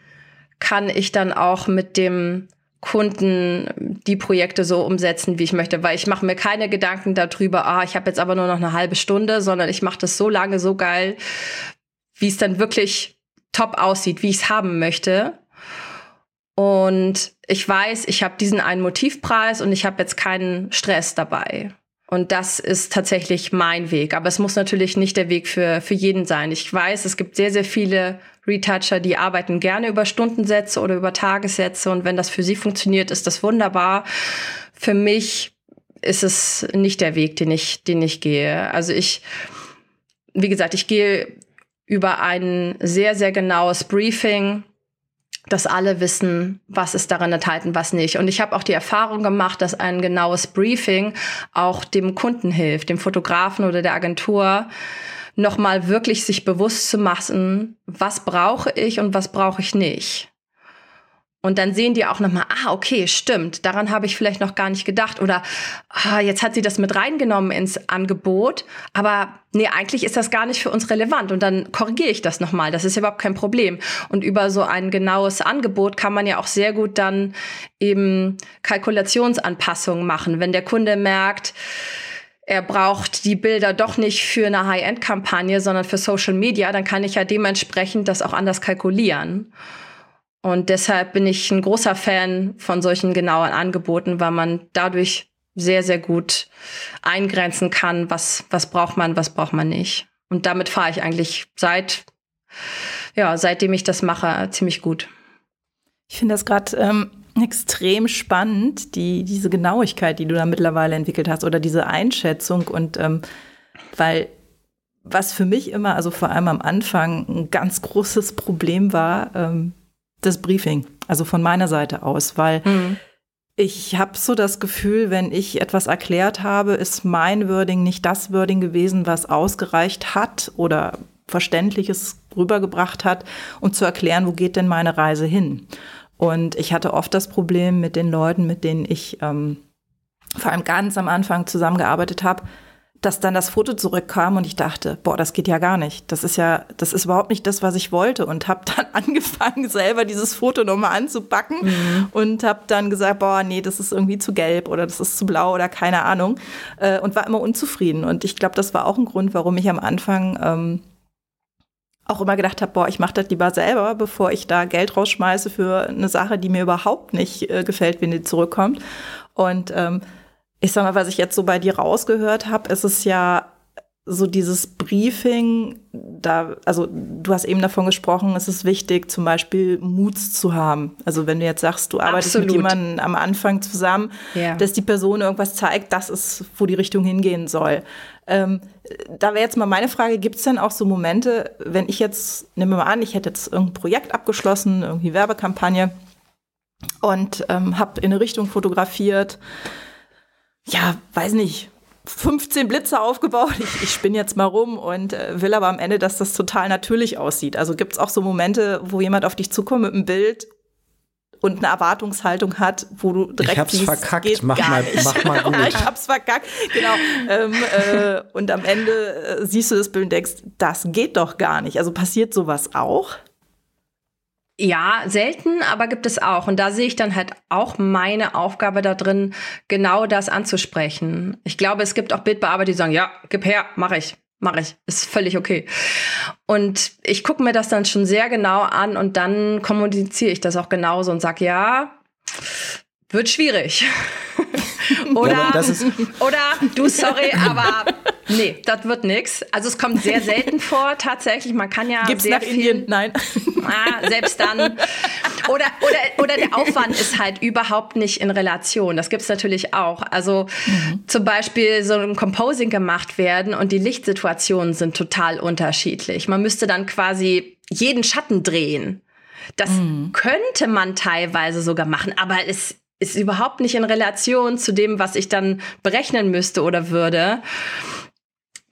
kann ich dann auch mit dem Kunden die Projekte so umsetzen, wie ich möchte, weil ich mache mir keine Gedanken darüber, ah, ich habe jetzt aber nur noch eine halbe Stunde, sondern ich mache das so lange so geil, wie es dann wirklich top aussieht, wie ich es haben möchte. Und ich weiß, ich habe diesen einen Motivpreis und ich habe jetzt keinen Stress dabei. Und das ist tatsächlich mein Weg. Aber es muss natürlich nicht der Weg für, für jeden sein. Ich weiß, es gibt sehr, sehr viele Retoucher, die arbeiten gerne über Stundensätze oder über Tagessätze. Und wenn das für sie funktioniert, ist das wunderbar. Für mich ist es nicht der Weg, den ich, den ich gehe. Also ich, wie gesagt, ich gehe über ein sehr, sehr genaues Briefing, dass alle wissen, was ist darin enthalten, was nicht. Und ich habe auch die Erfahrung gemacht, dass ein genaues Briefing auch dem Kunden hilft, dem Fotografen oder der Agentur, nochmal wirklich sich bewusst zu machen, was brauche ich und was brauche ich nicht. Und dann sehen die auch nochmal, ah, okay, stimmt, daran habe ich vielleicht noch gar nicht gedacht. Oder ah, jetzt hat sie das mit reingenommen ins Angebot, aber nee, eigentlich ist das gar nicht für uns relevant. Und dann korrigiere ich das nochmal. Das ist überhaupt kein Problem. Und über so ein genaues Angebot kann man ja auch sehr gut dann eben Kalkulationsanpassungen machen. Wenn der Kunde merkt, er braucht die Bilder doch nicht für eine High-End-Kampagne, sondern für Social Media, dann kann ich ja dementsprechend das auch anders kalkulieren. Und deshalb bin ich ein großer Fan von solchen genauen Angeboten, weil man dadurch sehr, sehr gut eingrenzen kann, was, was braucht man, was braucht man nicht. Und damit fahre ich eigentlich seit, ja, seitdem ich das mache, ziemlich gut. Ich finde das gerade ähm, extrem spannend, die, diese Genauigkeit, die du da mittlerweile entwickelt hast oder diese Einschätzung und ähm, weil was für mich immer, also vor allem am Anfang, ein ganz großes Problem war, ähm, das Briefing, also von meiner Seite aus, weil mhm. ich habe so das Gefühl, wenn ich etwas erklärt habe, ist mein Wording nicht das Wording gewesen, was ausgereicht hat oder Verständliches rübergebracht hat, um zu erklären, wo geht denn meine Reise hin. Und ich hatte oft das Problem mit den Leuten, mit denen ich ähm, vor allem ganz am Anfang zusammengearbeitet habe, dass dann das Foto zurückkam und ich dachte, boah, das geht ja gar nicht. Das ist ja, das ist überhaupt nicht das, was ich wollte und habe dann angefangen, selber dieses Foto nochmal anzupacken mhm. und habe dann gesagt, boah, nee, das ist irgendwie zu gelb oder das ist zu blau oder keine Ahnung äh, und war immer unzufrieden. Und ich glaube, das war auch ein Grund, warum ich am Anfang ähm, auch immer gedacht habe, boah, ich mache das lieber selber, bevor ich da Geld rausschmeiße für eine Sache, die mir überhaupt nicht äh, gefällt, wenn die zurückkommt. Und ähm, ich sag mal, was ich jetzt so bei dir rausgehört habe, ist es ja so dieses Briefing, da, also du hast eben davon gesprochen, es ist wichtig, zum Beispiel Mut zu haben. Also wenn du jetzt sagst, du arbeitest Absolut. mit jemandem am Anfang zusammen, ja. dass die Person irgendwas zeigt, das ist, wo die Richtung hingehen soll. Ähm, da wäre jetzt mal meine Frage, gibt es denn auch so Momente, wenn ich jetzt, nehmen wir mal an, ich hätte jetzt irgendein Projekt abgeschlossen, irgendwie Werbekampagne und ähm, habe in eine Richtung fotografiert, ja, weiß nicht, 15 Blitze aufgebaut. Ich, ich spinne jetzt mal rum und äh, will aber am Ende, dass das total natürlich aussieht. Also gibt es auch so Momente, wo jemand auf dich zukommt mit einem Bild und eine Erwartungshaltung hat, wo du direkt ich hab's siehst, verkackt. Geht mach, gar mal, nicht. mach mal gut. ich hab's verkackt, genau. Ähm, äh, und am Ende äh, siehst du das Bild und denkst, das geht doch gar nicht. Also passiert sowas auch? Ja, selten, aber gibt es auch. Und da sehe ich dann halt auch meine Aufgabe da drin, genau das anzusprechen. Ich glaube, es gibt auch Bildbearbeiter, die sagen, ja, gib her, mach ich. Mach ich. Ist völlig okay. Und ich gucke mir das dann schon sehr genau an und dann kommuniziere ich das auch genauso und sage, ja, wird schwierig. oder, ja, oder du, sorry, aber nee, das wird nix. Also es kommt sehr selten vor, tatsächlich. Man kann ja Gibt's sehr nach viel, Indien? Nein. Ah, selbst dann. Oder, oder, oder der Aufwand ist halt überhaupt nicht in Relation. Das gibt's natürlich auch. Also mhm. zum Beispiel so ein Composing gemacht werden und die Lichtsituationen sind total unterschiedlich. Man müsste dann quasi jeden Schatten drehen. Das mhm. könnte man teilweise sogar machen, aber es ist überhaupt nicht in Relation zu dem, was ich dann berechnen müsste oder würde.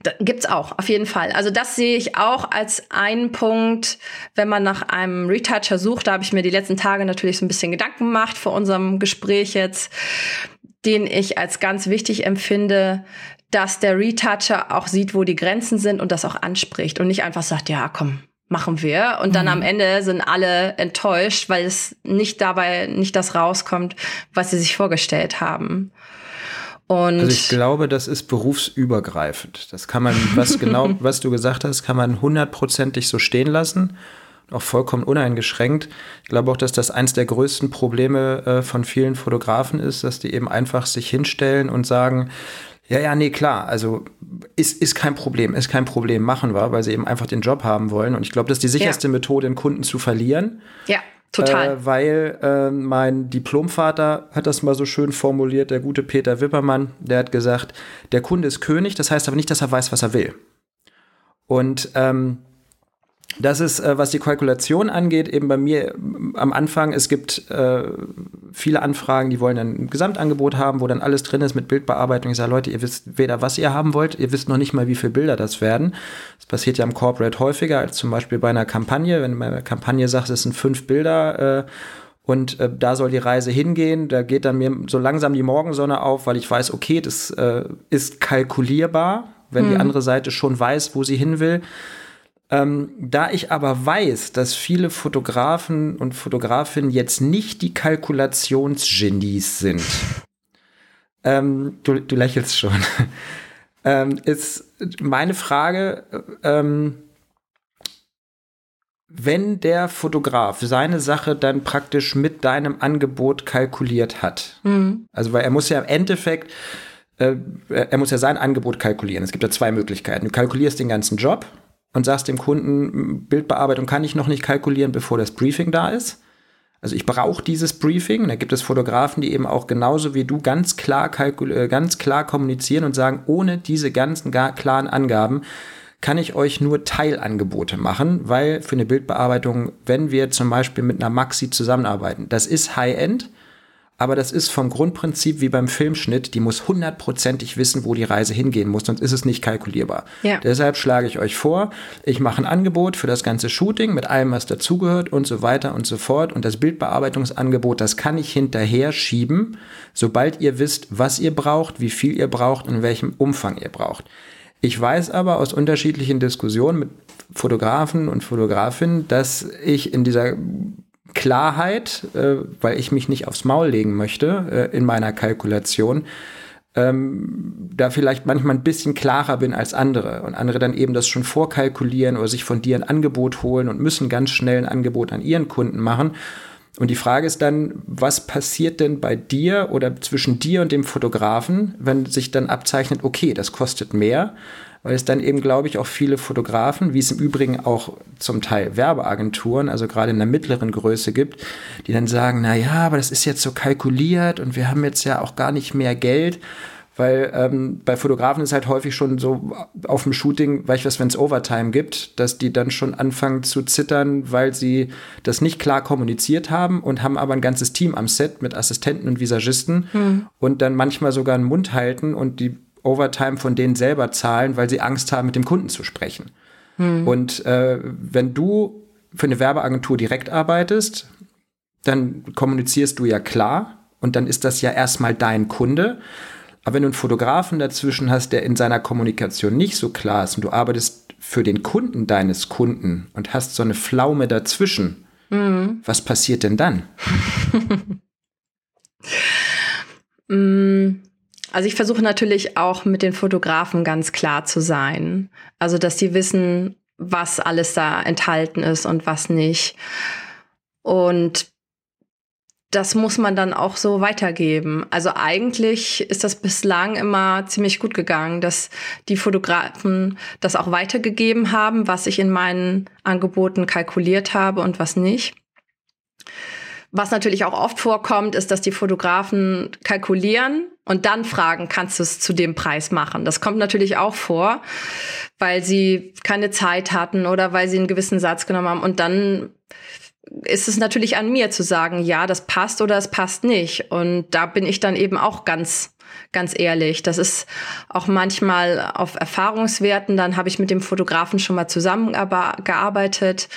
Da gibt's auch, auf jeden Fall. Also das sehe ich auch als einen Punkt, wenn man nach einem Retoucher sucht. Da habe ich mir die letzten Tage natürlich so ein bisschen Gedanken gemacht vor unserem Gespräch jetzt, den ich als ganz wichtig empfinde, dass der Retoucher auch sieht, wo die Grenzen sind und das auch anspricht und nicht einfach sagt, ja, komm, machen wir. Und dann mhm. am Ende sind alle enttäuscht, weil es nicht dabei, nicht das rauskommt, was sie sich vorgestellt haben. Und also ich glaube, das ist berufsübergreifend. Das kann man, was genau, was du gesagt hast, kann man hundertprozentig so stehen lassen. Auch vollkommen uneingeschränkt. Ich glaube auch, dass das eins der größten Probleme äh, von vielen Fotografen ist, dass die eben einfach sich hinstellen und sagen, ja, ja, nee, klar. Also ist, ist kein Problem, ist kein Problem, machen wir, weil sie eben einfach den Job haben wollen. Und ich glaube, das ist die sicherste ja. Methode, einen Kunden zu verlieren. Ja. Total. Äh, weil äh, mein Diplomvater hat das mal so schön formuliert, der gute Peter Wippermann, der hat gesagt, der Kunde ist König, das heißt aber nicht, dass er weiß, was er will. Und ähm, das ist, äh, was die Kalkulation angeht, eben bei mir am Anfang. Es gibt äh, viele Anfragen, die wollen ein Gesamtangebot haben, wo dann alles drin ist mit Bildbearbeitung. Ich sage, Leute, ihr wisst weder, was ihr haben wollt, ihr wisst noch nicht mal, wie viele Bilder das werden. Das passiert ja im Corporate häufiger als zum Beispiel bei einer Kampagne. Wenn du bei einer Kampagne sagst, es sind fünf Bilder, äh, und äh, da soll die Reise hingehen. Da geht dann mir so langsam die Morgensonne auf, weil ich weiß, okay, das äh, ist kalkulierbar, wenn hm. die andere Seite schon weiß, wo sie hin will. Ähm, da ich aber weiß, dass viele Fotografen und Fotografinnen jetzt nicht die Kalkulationsgenies sind, ähm, du, du, lächelst schon, ähm, ist meine Frage, ähm, wenn der Fotograf seine Sache dann praktisch mit deinem Angebot kalkuliert hat, mhm. also weil er muss ja im Endeffekt, äh, er muss ja sein Angebot kalkulieren. Es gibt ja zwei Möglichkeiten. Du kalkulierst den ganzen Job, und sagst dem Kunden, Bildbearbeitung kann ich noch nicht kalkulieren, bevor das Briefing da ist. Also ich brauche dieses Briefing. Da gibt es Fotografen, die eben auch genauso wie du ganz klar, äh, ganz klar kommunizieren und sagen, ohne diese ganzen klaren Angaben kann ich euch nur Teilangebote machen, weil für eine Bildbearbeitung, wenn wir zum Beispiel mit einer Maxi zusammenarbeiten, das ist High-End aber das ist vom Grundprinzip wie beim Filmschnitt, die muss hundertprozentig wissen, wo die Reise hingehen muss, sonst ist es nicht kalkulierbar. Ja. Deshalb schlage ich euch vor, ich mache ein Angebot für das ganze Shooting mit allem, was dazugehört und so weiter und so fort. Und das Bildbearbeitungsangebot, das kann ich hinterher schieben, sobald ihr wisst, was ihr braucht, wie viel ihr braucht und in welchem Umfang ihr braucht. Ich weiß aber aus unterschiedlichen Diskussionen mit Fotografen und Fotografinnen, dass ich in dieser Klarheit, äh, weil ich mich nicht aufs Maul legen möchte äh, in meiner Kalkulation, ähm, da vielleicht manchmal ein bisschen klarer bin als andere und andere dann eben das schon vorkalkulieren oder sich von dir ein Angebot holen und müssen ganz schnell ein Angebot an ihren Kunden machen. Und die Frage ist dann, was passiert denn bei dir oder zwischen dir und dem Fotografen, wenn sich dann abzeichnet, okay, das kostet mehr, weil es dann eben, glaube ich, auch viele Fotografen, wie es im Übrigen auch zum Teil Werbeagenturen, also gerade in der mittleren Größe gibt, die dann sagen, na ja, aber das ist jetzt so kalkuliert und wir haben jetzt ja auch gar nicht mehr Geld. Weil ähm, bei Fotografen ist halt häufig schon so auf dem Shooting, weißt du was, wenn es Overtime gibt, dass die dann schon anfangen zu zittern, weil sie das nicht klar kommuniziert haben und haben aber ein ganzes Team am Set mit Assistenten und Visagisten mhm. und dann manchmal sogar einen Mund halten und die Overtime von denen selber zahlen, weil sie Angst haben, mit dem Kunden zu sprechen. Hm. Und äh, wenn du für eine Werbeagentur direkt arbeitest, dann kommunizierst du ja klar und dann ist das ja erstmal dein Kunde. Aber wenn du einen Fotografen dazwischen hast, der in seiner Kommunikation nicht so klar ist und du arbeitest für den Kunden deines Kunden und hast so eine Pflaume dazwischen, mhm. was passiert denn dann? Mm, also ich versuche natürlich auch mit den Fotografen ganz klar zu sein. Also dass sie wissen, was alles da enthalten ist und was nicht. Und das muss man dann auch so weitergeben. Also eigentlich ist das bislang immer ziemlich gut gegangen, dass die Fotografen das auch weitergegeben haben, was ich in meinen Angeboten kalkuliert habe und was nicht. Was natürlich auch oft vorkommt, ist, dass die Fotografen kalkulieren und dann fragen, kannst du es zu dem Preis machen? Das kommt natürlich auch vor, weil sie keine Zeit hatten oder weil sie einen gewissen Satz genommen haben und dann ist es natürlich an mir zu sagen, ja, das passt oder es passt nicht. Und da bin ich dann eben auch ganz, ganz ehrlich. Das ist auch manchmal auf Erfahrungswerten. Dann habe ich mit dem Fotografen schon mal zusammengearbeitet.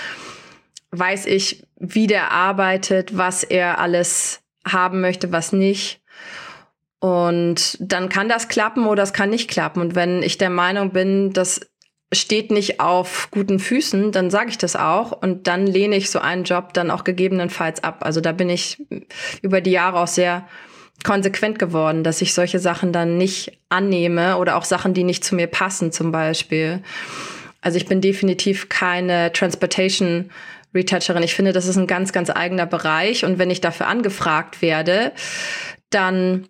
Weiß ich, wie der arbeitet, was er alles haben möchte, was nicht. Und dann kann das klappen oder es kann nicht klappen. Und wenn ich der Meinung bin, dass steht nicht auf guten Füßen, dann sage ich das auch und dann lehne ich so einen Job dann auch gegebenenfalls ab. Also da bin ich über die Jahre auch sehr konsequent geworden, dass ich solche Sachen dann nicht annehme oder auch Sachen, die nicht zu mir passen zum Beispiel. Also ich bin definitiv keine Transportation Retoucherin. Ich finde, das ist ein ganz, ganz eigener Bereich und wenn ich dafür angefragt werde, dann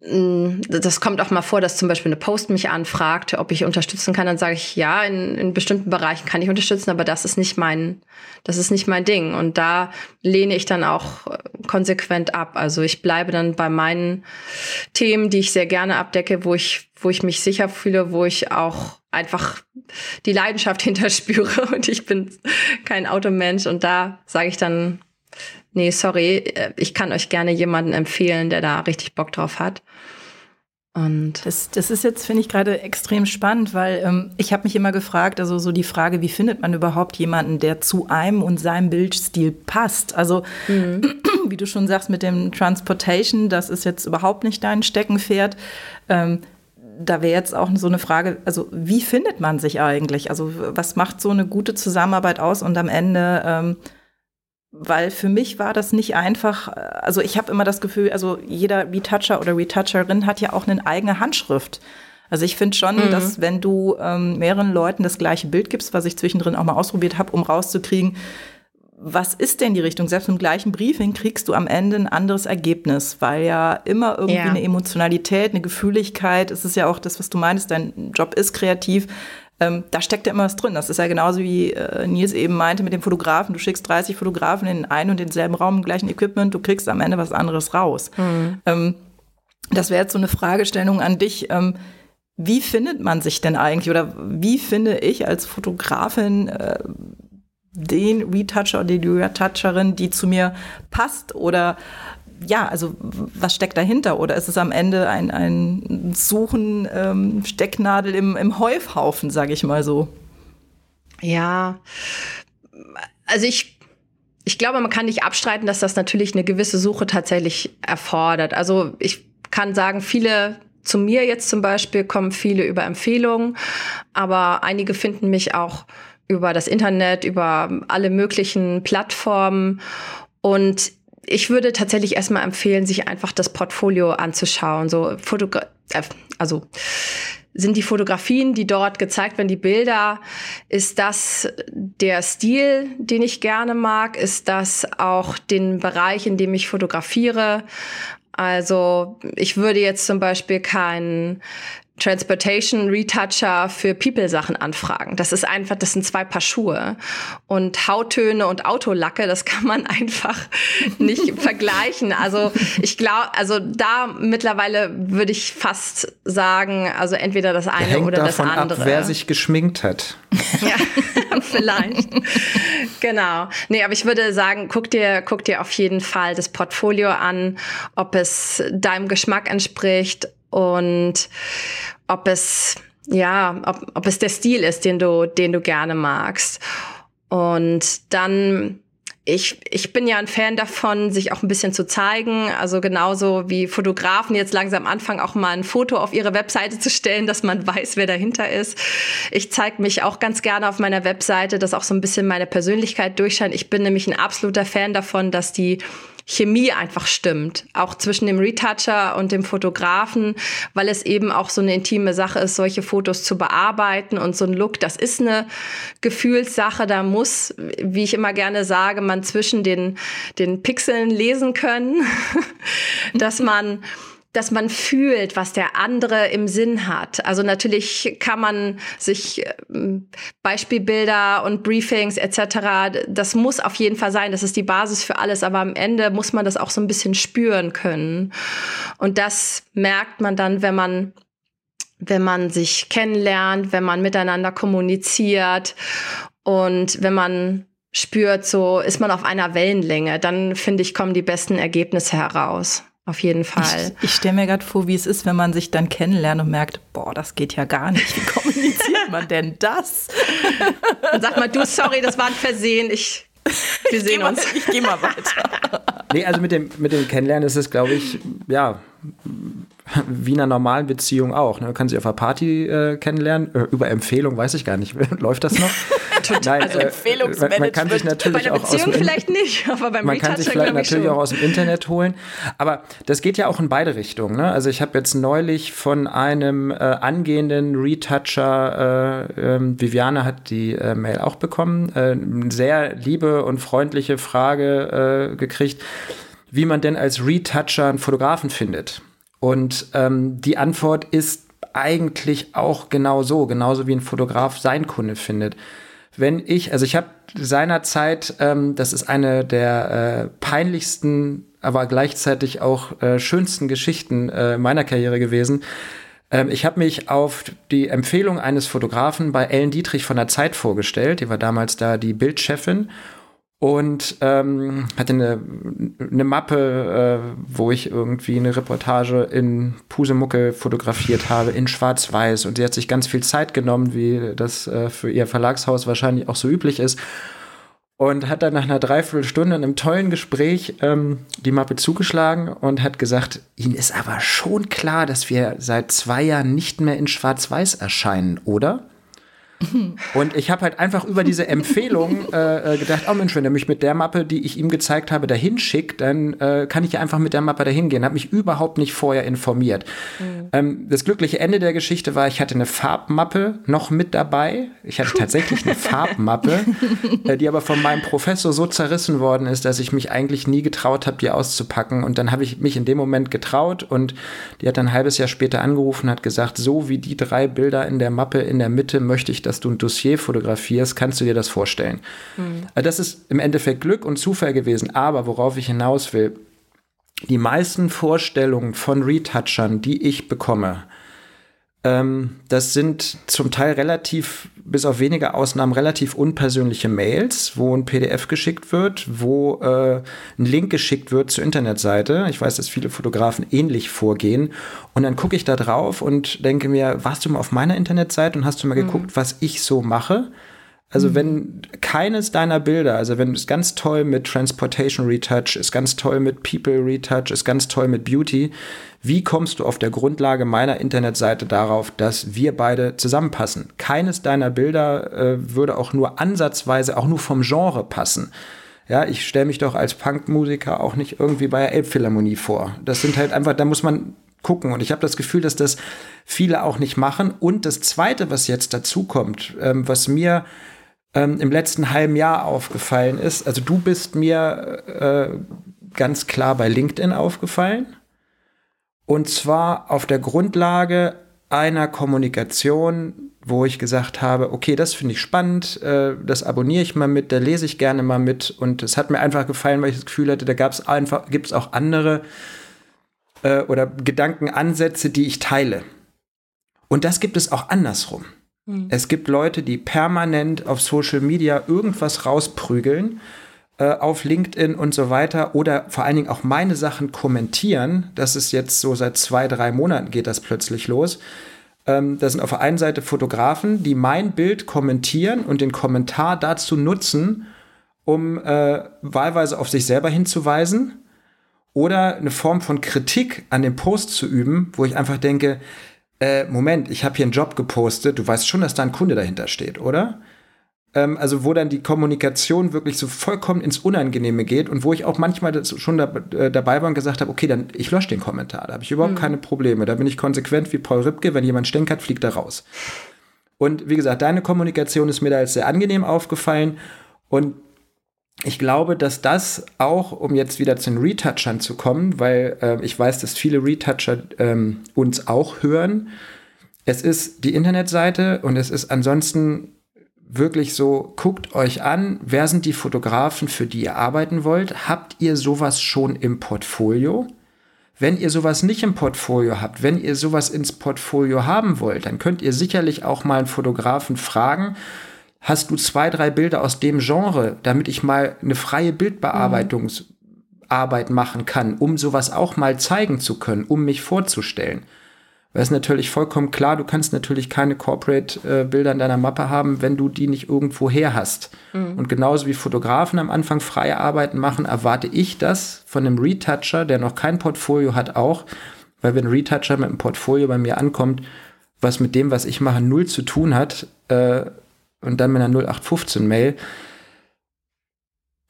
das kommt auch mal vor, dass zum Beispiel eine Post mich anfragt, ob ich unterstützen kann. Dann sage ich, ja, in, in bestimmten Bereichen kann ich unterstützen, aber das ist nicht mein, das ist nicht mein Ding. Und da lehne ich dann auch äh, konsequent ab. Also ich bleibe dann bei meinen Themen, die ich sehr gerne abdecke, wo ich, wo ich mich sicher fühle, wo ich auch einfach die Leidenschaft hinterspüre. Und ich bin kein Automensch. Und da sage ich dann, nee, sorry, äh, ich kann euch gerne jemanden empfehlen, der da richtig Bock drauf hat. Und das, das ist jetzt, finde ich, gerade extrem spannend, weil ähm, ich habe mich immer gefragt, also so die Frage, wie findet man überhaupt jemanden, der zu einem und seinem Bildstil passt? Also, mhm. wie du schon sagst, mit dem Transportation, das ist jetzt überhaupt nicht dein Steckenpferd. Ähm, da wäre jetzt auch so eine Frage, also wie findet man sich eigentlich? Also was macht so eine gute Zusammenarbeit aus und am Ende ähm, weil für mich war das nicht einfach, also ich habe immer das Gefühl, also jeder Retoucher oder Retoucherin hat ja auch eine eigene Handschrift. Also ich finde schon, mhm. dass wenn du ähm, mehreren Leuten das gleiche Bild gibst, was ich zwischendrin auch mal ausprobiert habe, um rauszukriegen, was ist denn die Richtung? Selbst im gleichen Briefing kriegst du am Ende ein anderes Ergebnis, weil ja immer irgendwie ja. eine Emotionalität, eine Gefühligkeit, es ist ja auch das, was du meinst, dein Job ist kreativ, ähm, da steckt ja immer was drin. Das ist ja genauso wie äh, Nils eben meinte mit dem Fotografen. Du schickst 30 Fotografen in einen und denselben Raum, im gleichen Equipment, du kriegst am Ende was anderes raus. Mhm. Ähm, das wäre jetzt so eine Fragestellung an dich. Ähm, wie findet man sich denn eigentlich oder wie finde ich als Fotografin äh, den Retoucher oder die Retoucherin, die zu mir passt oder ja, also was steckt dahinter? Oder ist es am Ende ein, ein Suchen, ähm, Stecknadel im, im Häufhaufen, sage ich mal so? Ja, also ich, ich glaube, man kann nicht abstreiten, dass das natürlich eine gewisse Suche tatsächlich erfordert. Also ich kann sagen, viele zu mir jetzt zum Beispiel kommen viele über Empfehlungen, aber einige finden mich auch über das Internet, über alle möglichen Plattformen. Und ich würde tatsächlich erstmal empfehlen, sich einfach das Portfolio anzuschauen. So Fotogra äh, also sind die Fotografien, die dort gezeigt werden, die Bilder, ist das der Stil, den ich gerne mag? Ist das auch den Bereich, in dem ich fotografiere? Also ich würde jetzt zum Beispiel keinen Transportation Retoucher für People-Sachen anfragen. Das ist einfach, das sind zwei Paar Schuhe. Und Hauttöne und Autolacke, das kann man einfach nicht vergleichen. Also ich glaube, also da mittlerweile würde ich fast sagen, also entweder das eine Hängt oder das andere. Ab, wer sich geschminkt hat. ja, vielleicht. genau. Nee, aber ich würde sagen, guck dir, guck dir auf jeden Fall das Portfolio an, ob es deinem Geschmack entspricht und ob es ja, ob, ob es der Stil ist, den du, den du gerne magst. Und dann ich, ich bin ja ein Fan davon, sich auch ein bisschen zu zeigen. Also genauso wie Fotografen jetzt langsam anfangen, auch mal ein Foto auf ihre Webseite zu stellen, dass man weiß, wer dahinter ist. Ich zeige mich auch ganz gerne auf meiner Webseite, dass auch so ein bisschen meine Persönlichkeit durchscheint. Ich bin nämlich ein absoluter Fan davon, dass die Chemie einfach stimmt, auch zwischen dem Retoucher und dem Fotografen, weil es eben auch so eine intime Sache ist, solche Fotos zu bearbeiten und so ein Look, das ist eine Gefühlssache, da muss, wie ich immer gerne sage, man zwischen den, den Pixeln lesen können, dass man dass man fühlt, was der andere im Sinn hat. Also natürlich kann man sich ähm, Beispielbilder und Briefings etc., das muss auf jeden Fall sein, das ist die Basis für alles, aber am Ende muss man das auch so ein bisschen spüren können. Und das merkt man dann, wenn man wenn man sich kennenlernt, wenn man miteinander kommuniziert und wenn man spürt, so ist man auf einer Wellenlänge, dann finde ich, kommen die besten Ergebnisse heraus. Auf jeden Fall. Ich, ich stelle mir gerade vor, wie es ist, wenn man sich dann kennenlernt und merkt, boah, das geht ja gar nicht. Wie kommuniziert man denn das? Dann sagt man, du, sorry, das war ein Versehen. Ich, wir sehen ich uns. Mal, ich gehe mal weiter. Nee, also mit dem, mit dem Kennenlernen ist es, glaube ich, ja, wie in einer normalen Beziehung auch. Ne? Man kann sich auf einer Party äh, kennenlernen, äh, über Empfehlung, weiß ich gar nicht. Läuft das noch? Total. Nein, also Empfehlungsmanagement. Äh, man kann sich natürlich bei der Beziehung auch vielleicht nicht, aber beim Man kann sich vielleicht natürlich auch aus dem Internet holen. Aber das geht ja auch in beide Richtungen. Ne? Also ich habe jetzt neulich von einem äh, angehenden Retoucher, äh, ähm, Viviane hat die äh, Mail auch bekommen, äh, eine sehr liebe und freundliche Frage äh, gekriegt, wie man denn als Retoucher einen Fotografen findet. Und ähm, die Antwort ist eigentlich auch genau so, genauso wie ein Fotograf sein Kunde findet wenn ich, also ich habe seinerzeit, ähm, das ist eine der äh, peinlichsten, aber gleichzeitig auch äh, schönsten Geschichten äh, meiner Karriere gewesen. Ähm, ich habe mich auf die Empfehlung eines Fotografen bei Ellen Dietrich von der Zeit vorgestellt. Die war damals da die Bildchefin und ähm, hatte eine, eine Mappe, äh, wo ich irgendwie eine Reportage in Pusemucke fotografiert habe, in Schwarz-Weiß. Und sie hat sich ganz viel Zeit genommen, wie das äh, für ihr Verlagshaus wahrscheinlich auch so üblich ist. Und hat dann nach einer Dreiviertelstunde in einem tollen Gespräch ähm, die Mappe zugeschlagen und hat gesagt, Ihnen ist aber schon klar, dass wir seit zwei Jahren nicht mehr in Schwarz-Weiß erscheinen, oder? Und ich habe halt einfach über diese Empfehlung äh, äh, gedacht, oh Mensch, wenn er mich mit der Mappe, die ich ihm gezeigt habe, dahin schickt, dann äh, kann ich ja einfach mit der Mappe dahin gehen. Habe mich überhaupt nicht vorher informiert. Mhm. Ähm, das glückliche Ende der Geschichte war, ich hatte eine Farbmappe noch mit dabei. Ich hatte tatsächlich eine Farbmappe, äh, die aber von meinem Professor so zerrissen worden ist, dass ich mich eigentlich nie getraut habe, die auszupacken. Und dann habe ich mich in dem Moment getraut und die hat dann ein halbes Jahr später angerufen und hat gesagt, so wie die drei Bilder in der Mappe in der Mitte möchte ich dass du ein Dossier fotografierst, kannst du dir das vorstellen. Mhm. Das ist im Endeffekt Glück und Zufall gewesen, aber worauf ich hinaus will, die meisten Vorstellungen von Retouchern, die ich bekomme, das sind zum Teil relativ, bis auf wenige Ausnahmen, relativ unpersönliche Mails, wo ein PDF geschickt wird, wo äh, ein Link geschickt wird zur Internetseite. Ich weiß, dass viele Fotografen ähnlich vorgehen. Und dann gucke ich da drauf und denke mir, warst du mal auf meiner Internetseite und hast du mal mhm. geguckt, was ich so mache? Also wenn keines deiner Bilder, also wenn es ganz toll mit Transportation Retouch, ist ganz toll mit People Retouch, ist ganz toll mit Beauty, wie kommst du auf der Grundlage meiner Internetseite darauf, dass wir beide zusammenpassen? Keines deiner Bilder äh, würde auch nur ansatzweise, auch nur vom Genre passen. Ja, ich stelle mich doch als Punkmusiker auch nicht irgendwie bei der Elbphilharmonie vor. Das sind halt einfach, da muss man gucken. Und ich habe das Gefühl, dass das viele auch nicht machen. Und das Zweite, was jetzt dazu kommt, ähm, was mir ähm, im letzten halben Jahr aufgefallen ist. Also du bist mir äh, ganz klar bei LinkedIn aufgefallen. Und zwar auf der Grundlage einer Kommunikation, wo ich gesagt habe, okay, das finde ich spannend, äh, das abonniere ich mal mit, da lese ich gerne mal mit. Und es hat mir einfach gefallen, weil ich das Gefühl hatte, da gab es einfach, gibt es auch andere äh, oder Gedankenansätze, die ich teile. Und das gibt es auch andersrum. Mhm. Es gibt Leute, die permanent auf Social Media irgendwas rausprügeln, äh, auf LinkedIn und so weiter, oder vor allen Dingen auch meine Sachen kommentieren. Das ist jetzt so seit zwei, drei Monaten geht das plötzlich los. Ähm, das sind auf der einen Seite Fotografen, die mein Bild kommentieren und den Kommentar dazu nutzen, um äh, wahlweise auf sich selber hinzuweisen oder eine Form von Kritik an dem Post zu üben, wo ich einfach denke, äh, Moment, ich habe hier einen Job gepostet, du weißt schon, dass da ein Kunde dahinter steht, oder? Ähm, also wo dann die Kommunikation wirklich so vollkommen ins Unangenehme geht und wo ich auch manchmal schon da, äh, dabei war und gesagt habe, okay, dann ich lösche den Kommentar, da habe ich überhaupt mhm. keine Probleme, da bin ich konsequent wie Paul Ripke, wenn jemand stänkert, fliegt er raus. Und wie gesagt, deine Kommunikation ist mir da als sehr angenehm aufgefallen und ich glaube, dass das auch, um jetzt wieder zu den Retouchern zu kommen, weil äh, ich weiß, dass viele Retoucher ähm, uns auch hören. Es ist die Internetseite und es ist ansonsten wirklich so, guckt euch an, wer sind die Fotografen, für die ihr arbeiten wollt? Habt ihr sowas schon im Portfolio? Wenn ihr sowas nicht im Portfolio habt, wenn ihr sowas ins Portfolio haben wollt, dann könnt ihr sicherlich auch mal einen Fotografen fragen, hast du zwei, drei Bilder aus dem Genre, damit ich mal eine freie Bildbearbeitungsarbeit machen kann, um sowas auch mal zeigen zu können, um mich vorzustellen. Weil es natürlich vollkommen klar, du kannst natürlich keine Corporate-Bilder in deiner Mappe haben, wenn du die nicht irgendwo her hast. Mhm. Und genauso wie Fotografen am Anfang freie Arbeiten machen, erwarte ich das von einem Retoucher, der noch kein Portfolio hat, auch. Weil wenn ein Retoucher mit einem Portfolio bei mir ankommt, was mit dem, was ich mache, null zu tun hat, äh, und dann mit einer 0815-Mail.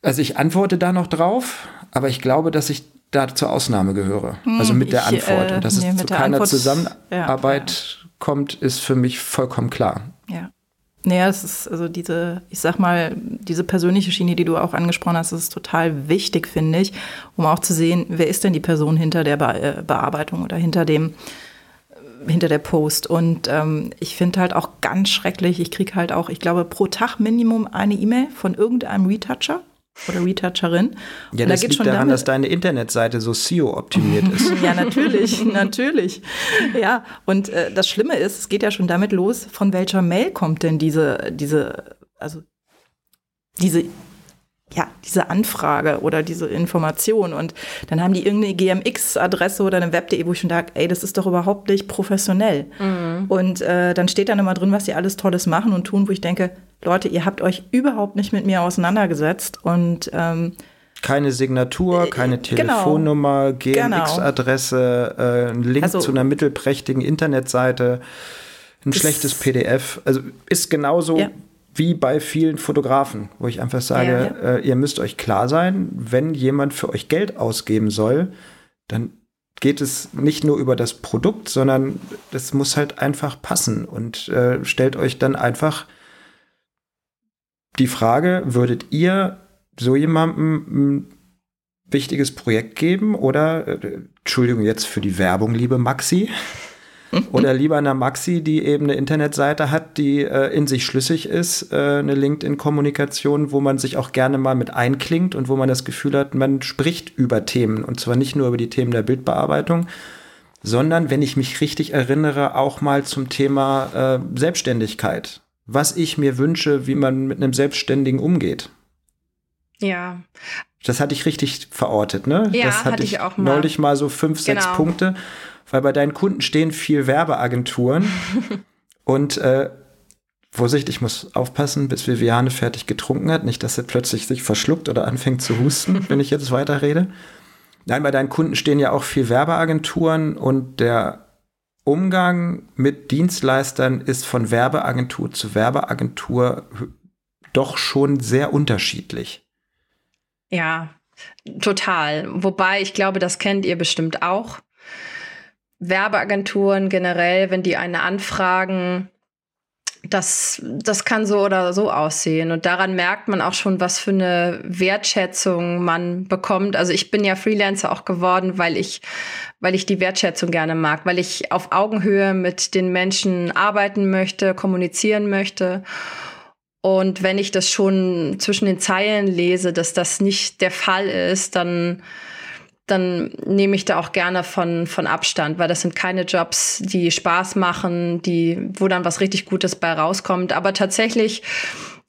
Also ich antworte da noch drauf, aber ich glaube, dass ich da zur Ausnahme gehöre. Hm, also mit der ich, Antwort. Und dass nee, es zu keiner Antwort, Zusammenarbeit ja, kommt, ist für mich vollkommen klar. Ja. Naja, es ist also diese, ich sag mal, diese persönliche Schiene, die du auch angesprochen hast, ist total wichtig, finde ich, um auch zu sehen, wer ist denn die Person hinter der Be äh, Bearbeitung oder hinter dem, hinter der Post. Und ähm, ich finde halt auch ganz schrecklich, ich kriege halt auch, ich glaube, pro Tag Minimum eine E-Mail von irgendeinem Retoucher oder Retoucherin. Ja, und das da liegt daran, damit, dass deine Internetseite so SEO-optimiert ist. ja, natürlich, natürlich. Ja, und äh, das Schlimme ist, es geht ja schon damit los, von welcher Mail kommt denn diese, diese, also diese ja, diese Anfrage oder diese Information. Und dann haben die irgendeine GMX-Adresse oder eine Web.de, wo ich schon dachte, ey, das ist doch überhaupt nicht professionell. Mhm. Und äh, dann steht dann immer drin, was sie alles Tolles machen und tun, wo ich denke, Leute, ihr habt euch überhaupt nicht mit mir auseinandergesetzt und ähm, keine Signatur, äh, keine genau. Telefonnummer, genau. GMX-Adresse, äh, ein Link also, zu einer mittelprächtigen Internetseite, ein schlechtes PDF. Also ist genauso ja wie bei vielen Fotografen, wo ich einfach sage, ja, ja. Äh, ihr müsst euch klar sein, wenn jemand für euch Geld ausgeben soll, dann geht es nicht nur über das Produkt, sondern das muss halt einfach passen und äh, stellt euch dann einfach die Frage, würdet ihr so jemandem ein wichtiges Projekt geben oder, äh, Entschuldigung jetzt für die Werbung, liebe Maxi, oder lieber einer Maxi, die eben eine Internetseite hat, die äh, in sich schlüssig ist, äh, eine LinkedIn-Kommunikation, wo man sich auch gerne mal mit einklingt und wo man das Gefühl hat, man spricht über Themen. Und zwar nicht nur über die Themen der Bildbearbeitung, sondern, wenn ich mich richtig erinnere, auch mal zum Thema äh, Selbstständigkeit. Was ich mir wünsche, wie man mit einem Selbstständigen umgeht. Ja. Das hatte ich richtig verortet, ne? Ja, das hatte, hatte ich auch mal. neulich mal so fünf, genau. sechs Punkte weil bei deinen Kunden stehen viel Werbeagenturen und äh, Vorsicht, ich muss aufpassen, bis Viviane fertig getrunken hat, nicht, dass sie plötzlich sich verschluckt oder anfängt zu husten, wenn ich jetzt weiterrede. Nein, bei deinen Kunden stehen ja auch viel Werbeagenturen und der Umgang mit Dienstleistern ist von Werbeagentur zu Werbeagentur doch schon sehr unterschiedlich. Ja, total. Wobei ich glaube, das kennt ihr bestimmt auch. Werbeagenturen generell, wenn die eine anfragen, das, das kann so oder so aussehen. Und daran merkt man auch schon, was für eine Wertschätzung man bekommt. Also ich bin ja Freelancer auch geworden, weil ich, weil ich die Wertschätzung gerne mag, weil ich auf Augenhöhe mit den Menschen arbeiten möchte, kommunizieren möchte. Und wenn ich das schon zwischen den Zeilen lese, dass das nicht der Fall ist, dann dann nehme ich da auch gerne von, von Abstand, weil das sind keine Jobs, die Spaß machen, die, wo dann was richtig Gutes bei rauskommt. Aber tatsächlich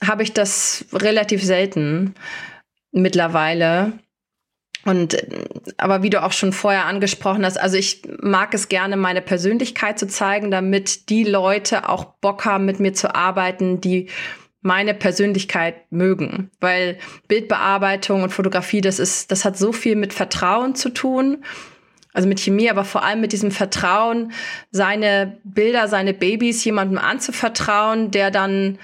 habe ich das relativ selten mittlerweile. Und aber wie du auch schon vorher angesprochen hast, also ich mag es gerne, meine Persönlichkeit zu zeigen, damit die Leute auch Bock haben, mit mir zu arbeiten, die meine Persönlichkeit mögen, weil Bildbearbeitung und Fotografie, das ist, das hat so viel mit Vertrauen zu tun. Also mit Chemie, aber vor allem mit diesem Vertrauen, seine Bilder, seine Babys jemandem anzuvertrauen, der dann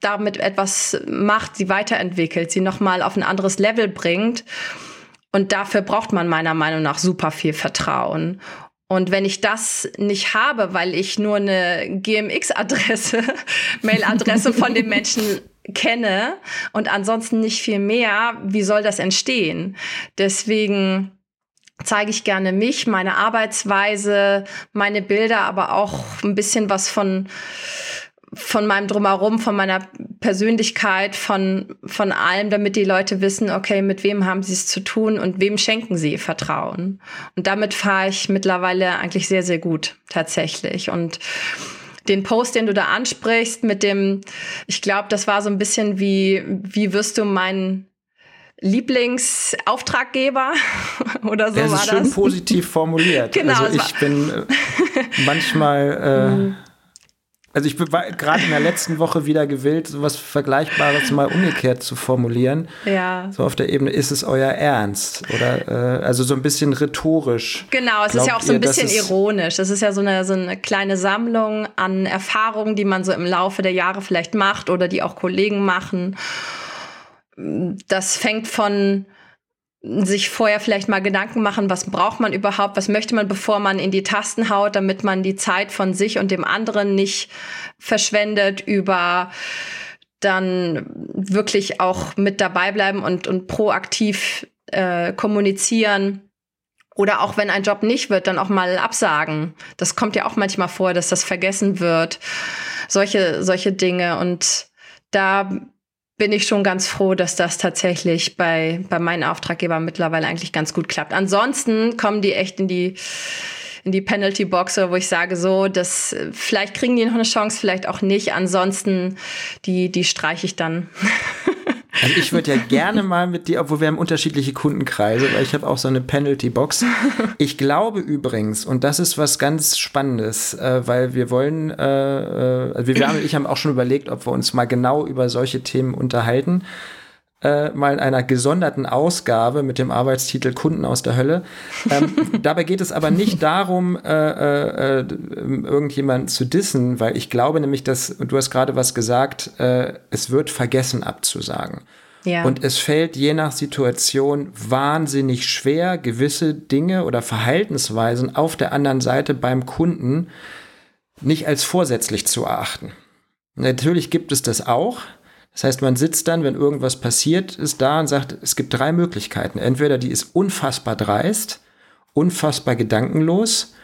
damit etwas macht, sie weiterentwickelt, sie nochmal auf ein anderes Level bringt. Und dafür braucht man meiner Meinung nach super viel Vertrauen. Und wenn ich das nicht habe, weil ich nur eine GMX-Adresse, Mail-Adresse von dem Menschen kenne und ansonsten nicht viel mehr, wie soll das entstehen? Deswegen zeige ich gerne mich, meine Arbeitsweise, meine Bilder, aber auch ein bisschen was von von meinem Drumherum, von meiner Persönlichkeit, von, von allem, damit die Leute wissen, okay, mit wem haben sie es zu tun und wem schenken sie Vertrauen. Und damit fahre ich mittlerweile eigentlich sehr, sehr gut, tatsächlich. Und den Post, den du da ansprichst, mit dem, ich glaube, das war so ein bisschen wie, wie wirst du mein Lieblingsauftraggeber oder so das war ist schön positiv formuliert. genau. Also ich bin äh, manchmal äh, mhm. Also ich war gerade in der letzten Woche wieder gewillt, sowas Vergleichbares mal umgekehrt zu formulieren. Ja. So auf der Ebene, ist es euer Ernst? Oder äh, also so ein bisschen rhetorisch. Genau, es Glaubt ist ja auch so ein ihr, bisschen ironisch. Es ist ja so eine, so eine kleine Sammlung an Erfahrungen, die man so im Laufe der Jahre vielleicht macht oder die auch Kollegen machen. Das fängt von sich vorher vielleicht mal Gedanken machen, was braucht man überhaupt, was möchte man, bevor man in die Tasten haut, damit man die Zeit von sich und dem anderen nicht verschwendet, über dann wirklich auch mit dabei bleiben und, und proaktiv äh, kommunizieren. Oder auch wenn ein Job nicht wird, dann auch mal absagen. Das kommt ja auch manchmal vor, dass das vergessen wird. Solche, solche Dinge. Und da bin ich schon ganz froh, dass das tatsächlich bei, bei meinen Auftraggebern mittlerweile eigentlich ganz gut klappt. Ansonsten kommen die echt in die in die Penalty Boxe, wo ich sage so, dass vielleicht kriegen die noch eine Chance, vielleicht auch nicht. Ansonsten die die streiche ich dann. Also ich würde ja gerne mal mit dir, obwohl wir haben unterschiedliche Kundenkreise, weil ich habe auch so eine Penalty-Box. Ich glaube übrigens, und das ist was ganz Spannendes, äh, weil wir wollen, äh, äh, also wir haben, ich haben auch schon überlegt, ob wir uns mal genau über solche Themen unterhalten äh, mal in einer gesonderten Ausgabe mit dem Arbeitstitel Kunden aus der Hölle. Ähm, dabei geht es aber nicht darum, äh, äh, äh, irgendjemanden zu dissen, weil ich glaube nämlich, dass, du hast gerade was gesagt, äh, es wird vergessen abzusagen. Ja. Und es fällt je nach Situation wahnsinnig schwer, gewisse Dinge oder Verhaltensweisen auf der anderen Seite beim Kunden nicht als vorsätzlich zu erachten. Natürlich gibt es das auch, das heißt, man sitzt dann, wenn irgendwas passiert ist, da und sagt, es gibt drei Möglichkeiten. Entweder die ist unfassbar dreist, unfassbar gedankenlos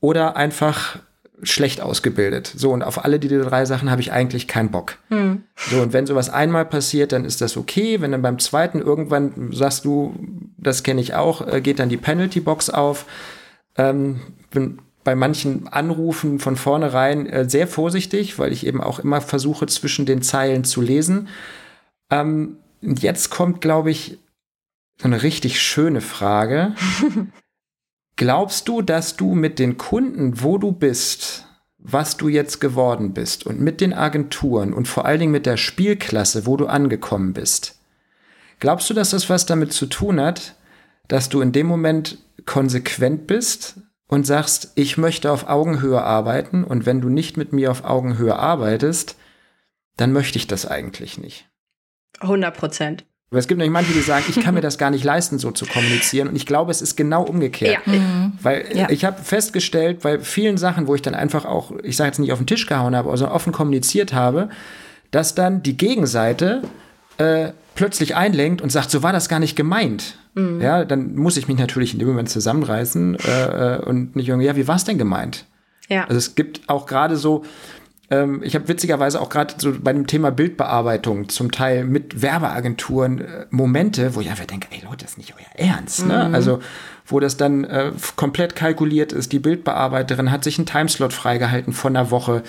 oder einfach schlecht ausgebildet. So, und auf alle diese drei Sachen habe ich eigentlich keinen Bock. Hm. So, und wenn sowas einmal passiert, dann ist das okay. Wenn dann beim zweiten irgendwann sagst du, das kenne ich auch, äh, geht dann die Penalty-Box auf. Ähm, bin bei manchen Anrufen von vornherein äh, sehr vorsichtig, weil ich eben auch immer versuche, zwischen den Zeilen zu lesen. Ähm, jetzt kommt, glaube ich, eine richtig schöne Frage. Glaubst du, dass du mit den Kunden, wo du bist, was du jetzt geworden bist und mit den Agenturen und vor allen Dingen mit der Spielklasse, wo du angekommen bist, glaubst du, dass das was damit zu tun hat, dass du in dem Moment konsequent bist, und sagst, ich möchte auf Augenhöhe arbeiten und wenn du nicht mit mir auf Augenhöhe arbeitest, dann möchte ich das eigentlich nicht. 100 Prozent. Aber es gibt nämlich manche, die sagen, ich kann mir das gar nicht leisten, so zu kommunizieren. Und ich glaube, es ist genau umgekehrt. Ja. Mhm. Weil ja. ich habe festgestellt, bei vielen Sachen, wo ich dann einfach auch, ich sage jetzt nicht auf den Tisch gehauen habe, sondern offen kommuniziert habe, dass dann die Gegenseite äh, plötzlich einlenkt und sagt, so war das gar nicht gemeint. Mhm. Ja, dann muss ich mich natürlich in dem Moment zusammenreißen äh, äh und nicht irgendwie, ja, wie war es denn gemeint? Ja. Also es gibt auch gerade so, ähm, ich habe witzigerweise auch gerade so bei dem Thema Bildbearbeitung zum Teil mit Werbeagenturen äh, Momente, wo ich einfach denke, ey Leute, das ist nicht euer Ernst. Ne? Mhm. Also wo das dann äh, komplett kalkuliert ist. Die Bildbearbeiterin hat sich einen Timeslot freigehalten von einer Woche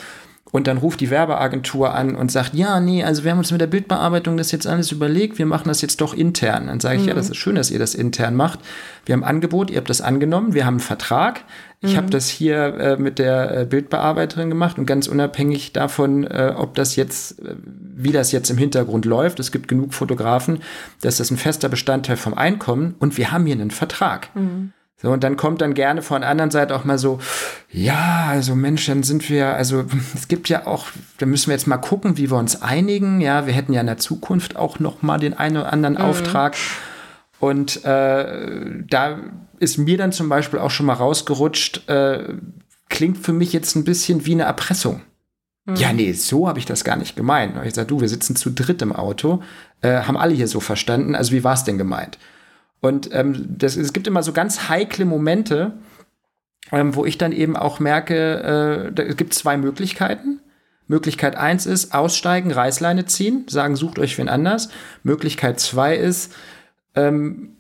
und dann ruft die Werbeagentur an und sagt, ja, nee, also wir haben uns mit der Bildbearbeitung das jetzt alles überlegt, wir machen das jetzt doch intern. Dann sage ich, mhm. ja, das ist schön, dass ihr das intern macht. Wir haben ein Angebot, ihr habt das angenommen, wir haben einen Vertrag. Ich mhm. habe das hier äh, mit der äh, Bildbearbeiterin gemacht und ganz unabhängig davon, äh, ob das jetzt, äh, wie das jetzt im Hintergrund läuft, es gibt genug Fotografen, dass das ein fester Bestandteil vom Einkommen und wir haben hier einen Vertrag. Mhm. So, und dann kommt dann gerne von der anderen Seite auch mal so, ja, also Mensch, dann sind wir, also es gibt ja auch, da müssen wir jetzt mal gucken, wie wir uns einigen. Ja, wir hätten ja in der Zukunft auch noch mal den einen oder anderen mhm. Auftrag. Und äh, da ist mir dann zum Beispiel auch schon mal rausgerutscht, äh, klingt für mich jetzt ein bisschen wie eine Erpressung. Mhm. Ja, nee, so habe ich das gar nicht gemeint. Ich sage, du, wir sitzen zu dritt im Auto, äh, haben alle hier so verstanden. Also wie war es denn gemeint? Und ähm, das, es gibt immer so ganz heikle Momente, ähm, wo ich dann eben auch merke, äh, da, es gibt zwei Möglichkeiten. Möglichkeit eins ist aussteigen, Reißleine ziehen, sagen, sucht euch wen anders. Möglichkeit zwei ist, ähm,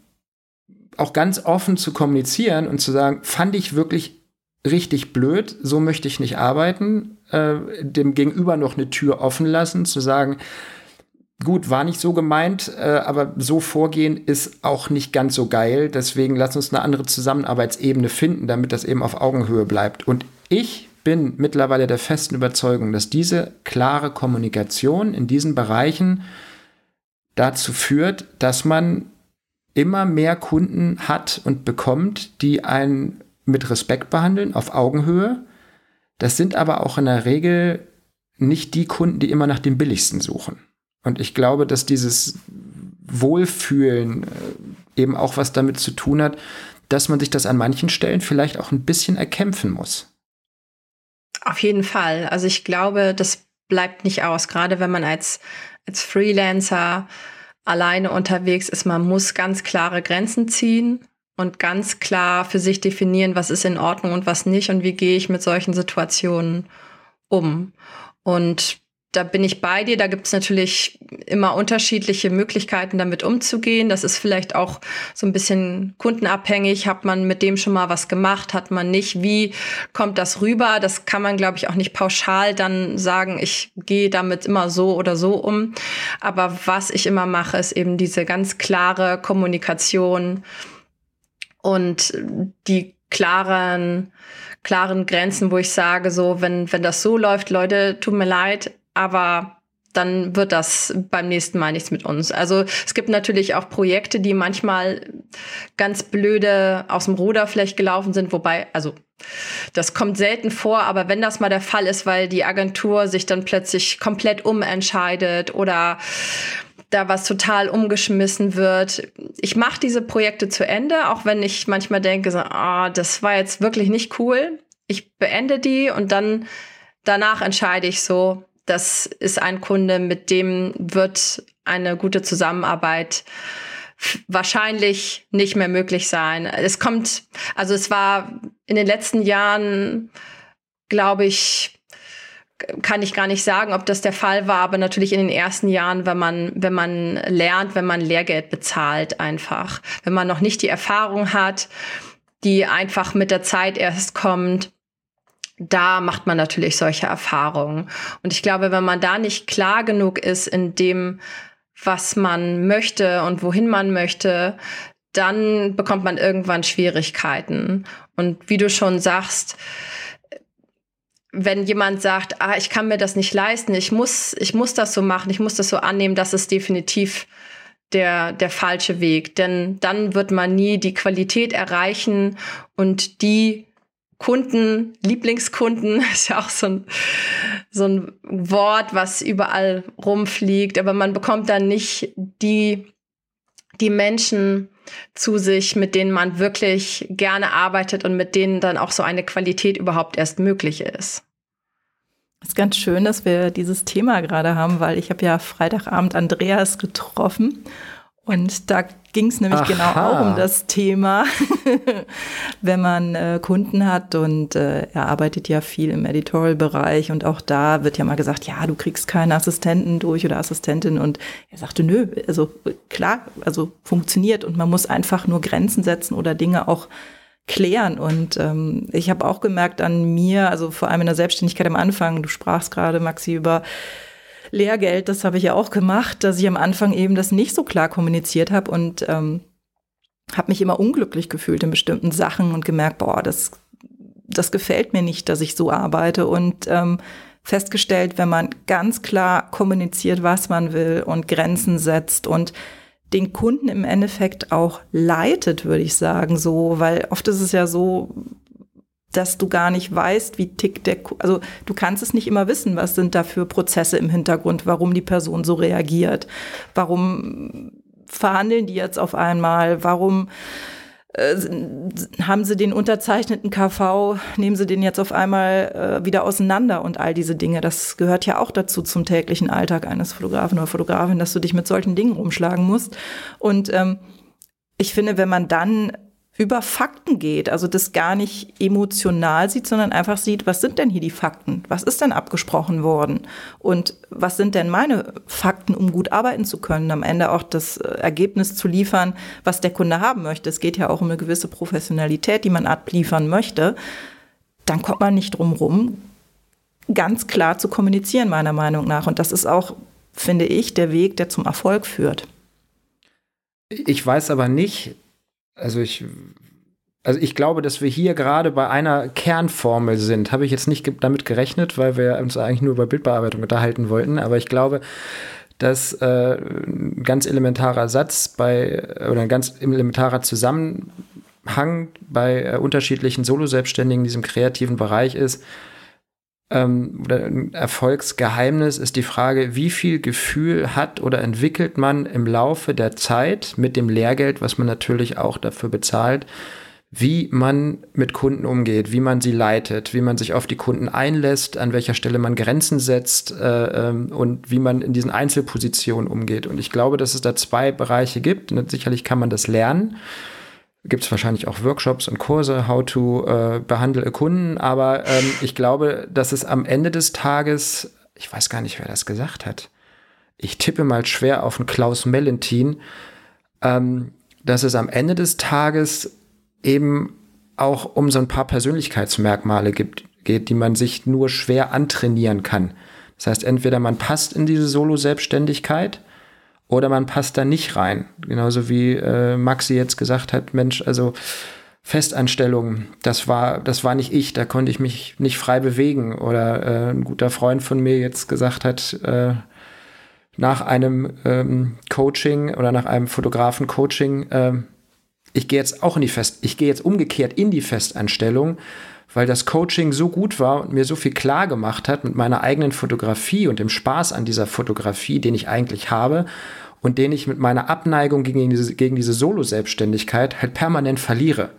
auch ganz offen zu kommunizieren und zu sagen, fand ich wirklich richtig blöd, so möchte ich nicht arbeiten, äh, dem Gegenüber noch eine Tür offen lassen, zu sagen, gut, war nicht so gemeint, äh, aber so vorgehen ist auch nicht ganz so geil. Deswegen lass uns eine andere Zusammenarbeitsebene finden, damit das eben auf Augenhöhe bleibt. Und ich bin mittlerweile der festen Überzeugung, dass diese klare Kommunikation in diesen Bereichen dazu führt, dass man immer mehr Kunden hat und bekommt, die einen mit Respekt behandeln, auf Augenhöhe. Das sind aber auch in der Regel nicht die Kunden, die immer nach dem billigsten suchen. Und ich glaube, dass dieses Wohlfühlen äh, eben auch was damit zu tun hat, dass man sich das an manchen Stellen vielleicht auch ein bisschen erkämpfen muss. Auf jeden Fall. Also ich glaube, das bleibt nicht aus, gerade wenn man als, als Freelancer alleine unterwegs ist. Man muss ganz klare Grenzen ziehen und ganz klar für sich definieren, was ist in Ordnung und was nicht und wie gehe ich mit solchen Situationen um. Und da bin ich bei dir. Da gibt es natürlich immer unterschiedliche Möglichkeiten, damit umzugehen. Das ist vielleicht auch so ein bisschen kundenabhängig. Hat man mit dem schon mal was gemacht? Hat man nicht? Wie kommt das rüber? Das kann man, glaube ich, auch nicht pauschal dann sagen, ich gehe damit immer so oder so um. Aber was ich immer mache, ist eben diese ganz klare Kommunikation und die klaren klaren Grenzen, wo ich sage, so, wenn, wenn das so läuft, Leute, tut mir leid, aber dann wird das beim nächsten Mal nichts mit uns. Also es gibt natürlich auch Projekte, die manchmal ganz blöde aus dem Ruder vielleicht gelaufen sind, wobei, also das kommt selten vor, aber wenn das mal der Fall ist, weil die Agentur sich dann plötzlich komplett umentscheidet oder da was total umgeschmissen wird. Ich mache diese Projekte zu Ende, auch wenn ich manchmal denke, so, ah, das war jetzt wirklich nicht cool. Ich beende die und dann danach entscheide ich so, das ist ein Kunde, mit dem wird eine gute Zusammenarbeit wahrscheinlich nicht mehr möglich sein. Es kommt, also es war in den letzten Jahren, glaube ich, kann ich gar nicht sagen, ob das der Fall war, aber natürlich in den ersten Jahren, wenn man, wenn man lernt, wenn man Lehrgeld bezahlt einfach, wenn man noch nicht die Erfahrung hat, die einfach mit der Zeit erst kommt, da macht man natürlich solche Erfahrungen. Und ich glaube, wenn man da nicht klar genug ist in dem, was man möchte und wohin man möchte, dann bekommt man irgendwann Schwierigkeiten. Und wie du schon sagst, wenn jemand sagt, ah, ich kann mir das nicht leisten, ich muss, ich muss das so machen, ich muss das so annehmen, das ist definitiv der, der falsche Weg. Denn dann wird man nie die Qualität erreichen und die Kunden, Lieblingskunden, ist ja auch so ein, so ein Wort, was überall rumfliegt, aber man bekommt dann nicht die, die Menschen zu sich, mit denen man wirklich gerne arbeitet und mit denen dann auch so eine Qualität überhaupt erst möglich ist. Es ist ganz schön, dass wir dieses Thema gerade haben, weil ich habe ja Freitagabend Andreas getroffen und da ging es nämlich Aha. genau auch um das Thema, wenn man äh, Kunden hat und äh, er arbeitet ja viel im Editorial-Bereich und auch da wird ja mal gesagt, ja, du kriegst keinen Assistenten durch oder Assistentin und er sagte, nö, also klar, also funktioniert und man muss einfach nur Grenzen setzen oder Dinge auch klären. Und ähm, ich habe auch gemerkt an mir, also vor allem in der Selbstständigkeit am Anfang, du sprachst gerade, Maxi, über Lehrgeld, das habe ich ja auch gemacht, dass ich am Anfang eben das nicht so klar kommuniziert habe und ähm, habe mich immer unglücklich gefühlt in bestimmten Sachen und gemerkt, boah, das, das gefällt mir nicht, dass ich so arbeite. Und ähm, festgestellt, wenn man ganz klar kommuniziert, was man will und Grenzen setzt und den Kunden im Endeffekt auch leitet, würde ich sagen, so, weil oft ist es ja so, dass du gar nicht weißt, wie tickt der, also du kannst es nicht immer wissen, was sind da für Prozesse im Hintergrund, warum die Person so reagiert, warum verhandeln die jetzt auf einmal, warum äh, haben sie den unterzeichneten KV, nehmen sie den jetzt auf einmal äh, wieder auseinander und all diese Dinge. Das gehört ja auch dazu zum täglichen Alltag eines Fotografen oder Fotografin, dass du dich mit solchen Dingen rumschlagen musst. Und ähm, ich finde, wenn man dann über Fakten geht, also das gar nicht emotional sieht, sondern einfach sieht, was sind denn hier die Fakten? Was ist denn abgesprochen worden? Und was sind denn meine Fakten, um gut arbeiten zu können, am Ende auch das äh, Ergebnis zu liefern, was der Kunde haben möchte? Es geht ja auch um eine gewisse Professionalität, die man abliefern möchte. Dann kommt man nicht drum rum, ganz klar zu kommunizieren, meiner Meinung nach. Und das ist auch, finde ich, der Weg, der zum Erfolg führt. Ich weiß aber nicht, also ich, also ich glaube, dass wir hier gerade bei einer Kernformel sind. Habe ich jetzt nicht damit gerechnet, weil wir uns eigentlich nur über Bildbearbeitung unterhalten wollten. Aber ich glaube, dass äh, ein ganz elementarer Satz bei oder ein ganz elementarer Zusammenhang bei äh, unterschiedlichen Solo-Selbstständigen in diesem kreativen Bereich ist, ähm, oder ein Erfolgsgeheimnis ist die Frage, wie viel Gefühl hat oder entwickelt man im Laufe der Zeit mit dem Lehrgeld, was man natürlich auch dafür bezahlt, wie man mit Kunden umgeht, wie man sie leitet, wie man sich auf die Kunden einlässt, an welcher Stelle man Grenzen setzt äh, ähm, und wie man in diesen Einzelpositionen umgeht. Und ich glaube, dass es da zwei Bereiche gibt. Und sicherlich kann man das lernen gibt es wahrscheinlich auch Workshops und Kurse, how to äh, behandle Kunden, aber ähm, ich glaube, dass es am Ende des Tages, ich weiß gar nicht, wer das gesagt hat, ich tippe mal schwer auf einen Klaus Mellentin, ähm, dass es am Ende des Tages eben auch um so ein paar Persönlichkeitsmerkmale gibt, geht, die man sich nur schwer antrainieren kann. Das heißt, entweder man passt in diese Solo-Selbstständigkeit oder man passt da nicht rein. Genauso wie äh, Maxi jetzt gesagt hat, Mensch, also Festanstellung, das war, das war nicht ich, da konnte ich mich nicht frei bewegen. Oder äh, ein guter Freund von mir jetzt gesagt hat, äh, nach einem ähm, Coaching oder nach einem Fotografen-Coaching, äh, ich gehe jetzt auch in die Fest, ich gehe jetzt umgekehrt in die Festanstellung, weil das Coaching so gut war und mir so viel klar gemacht hat mit meiner eigenen Fotografie und dem Spaß an dieser Fotografie, den ich eigentlich habe, und den ich mit meiner Abneigung gegen diese, gegen diese Solo-Selbstständigkeit halt permanent verliere.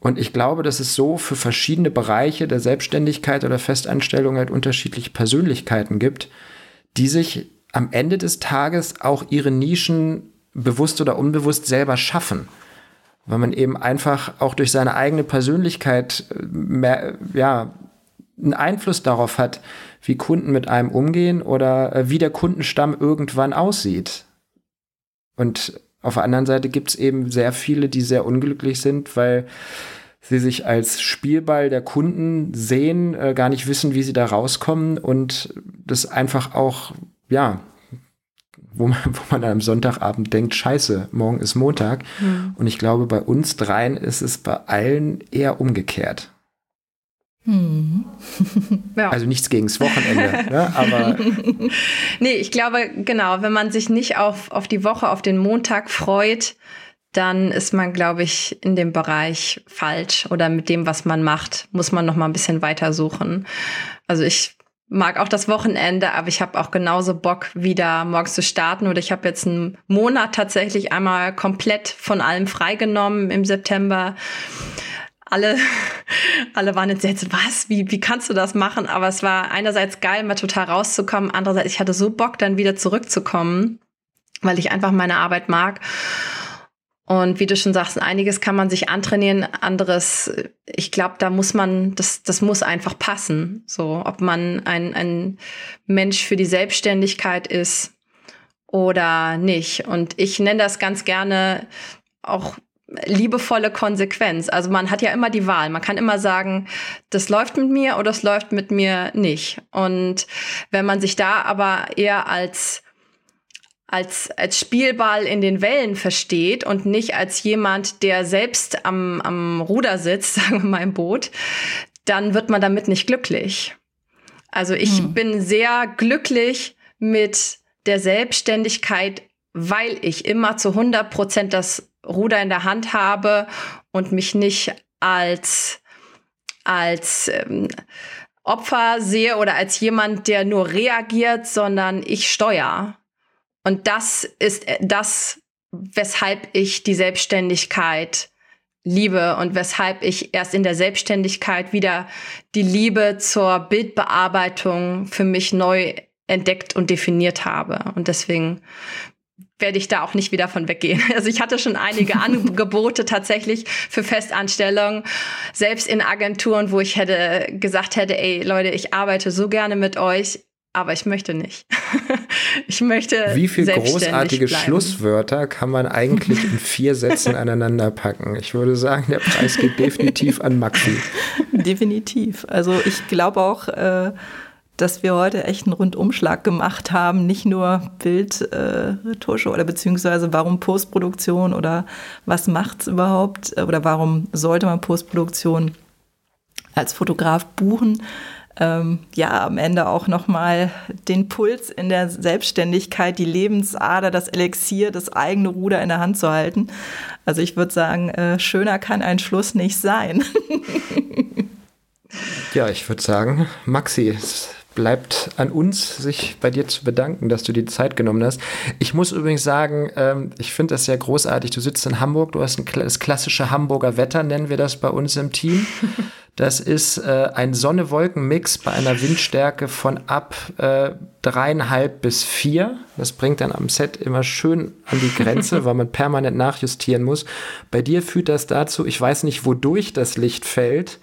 Und ich glaube, dass es so für verschiedene Bereiche der Selbstständigkeit oder Festanstellung halt unterschiedliche Persönlichkeiten gibt, die sich am Ende des Tages auch ihre Nischen bewusst oder unbewusst selber schaffen. Weil man eben einfach auch durch seine eigene Persönlichkeit äh, mehr, ja, einen Einfluss darauf hat, wie Kunden mit einem umgehen oder äh, wie der Kundenstamm irgendwann aussieht. Und auf der anderen Seite gibt es eben sehr viele, die sehr unglücklich sind, weil sie sich als Spielball der Kunden sehen, äh, gar nicht wissen, wie sie da rauskommen und das einfach auch, ja, wo man, wo man am Sonntagabend denkt, scheiße, morgen ist Montag. Mhm. Und ich glaube, bei uns dreien ist es bei allen eher umgekehrt. Hm. ja. Also nichts gegen das Wochenende, ne? aber. nee, ich glaube, genau, wenn man sich nicht auf, auf die Woche, auf den Montag freut, dann ist man, glaube ich, in dem Bereich falsch oder mit dem, was man macht, muss man noch mal ein bisschen weiter suchen. Also ich mag auch das Wochenende, aber ich habe auch genauso Bock, wieder morgens zu starten. Oder ich habe jetzt einen Monat tatsächlich einmal komplett von allem freigenommen im September alle, alle waren entsetzt, was, wie, wie kannst du das machen? Aber es war einerseits geil, mal total rauszukommen. Andererseits, ich hatte so Bock, dann wieder zurückzukommen, weil ich einfach meine Arbeit mag. Und wie du schon sagst, einiges kann man sich antrainieren, anderes, ich glaube, da muss man, das, das muss einfach passen. So, ob man ein, ein Mensch für die Selbstständigkeit ist oder nicht. Und ich nenne das ganz gerne auch liebevolle Konsequenz. Also man hat ja immer die Wahl. Man kann immer sagen, das läuft mit mir oder das läuft mit mir nicht. Und wenn man sich da aber eher als als, als Spielball in den Wellen versteht und nicht als jemand, der selbst am, am Ruder sitzt, sagen wir mal im Boot, dann wird man damit nicht glücklich. Also ich hm. bin sehr glücklich mit der Selbstständigkeit, weil ich immer zu 100 Prozent das Ruder in der Hand habe und mich nicht als, als ähm, Opfer sehe oder als jemand, der nur reagiert, sondern ich steuere. Und das ist das, weshalb ich die Selbstständigkeit liebe und weshalb ich erst in der Selbstständigkeit wieder die Liebe zur Bildbearbeitung für mich neu entdeckt und definiert habe. Und deswegen werde ich da auch nicht wieder von weggehen. Also ich hatte schon einige Angebote tatsächlich für Festanstellungen, selbst in Agenturen, wo ich hätte gesagt hätte, ey Leute, ich arbeite so gerne mit euch, aber ich möchte nicht. ich möchte Wie viele großartige bleiben. Schlusswörter kann man eigentlich in vier Sätzen aneinander packen? Ich würde sagen, der Preis geht definitiv an Maxi. Definitiv. Also ich glaube auch, äh, dass wir heute echt einen Rundumschlag gemacht haben. Nicht nur Bildretusche äh, oder beziehungsweise warum Postproduktion oder was macht es überhaupt äh, oder warum sollte man Postproduktion als Fotograf buchen. Ähm, ja, am Ende auch nochmal den Puls in der Selbstständigkeit, die Lebensader, das Elixier, das eigene Ruder in der Hand zu halten. Also ich würde sagen, äh, schöner kann ein Schluss nicht sein. ja, ich würde sagen, Maxi, es bleibt an uns, sich bei dir zu bedanken, dass du die Zeit genommen hast. Ich muss übrigens sagen, ähm, ich finde das sehr großartig. Du sitzt in Hamburg, du hast ein, das klassische Hamburger Wetter, nennen wir das bei uns im Team. Das ist äh, ein Sonne-Wolken-Mix bei einer Windstärke von ab äh, dreieinhalb bis vier. Das bringt dann am Set immer schön an die Grenze, weil man permanent nachjustieren muss. Bei dir führt das dazu, ich weiß nicht, wodurch das Licht fällt,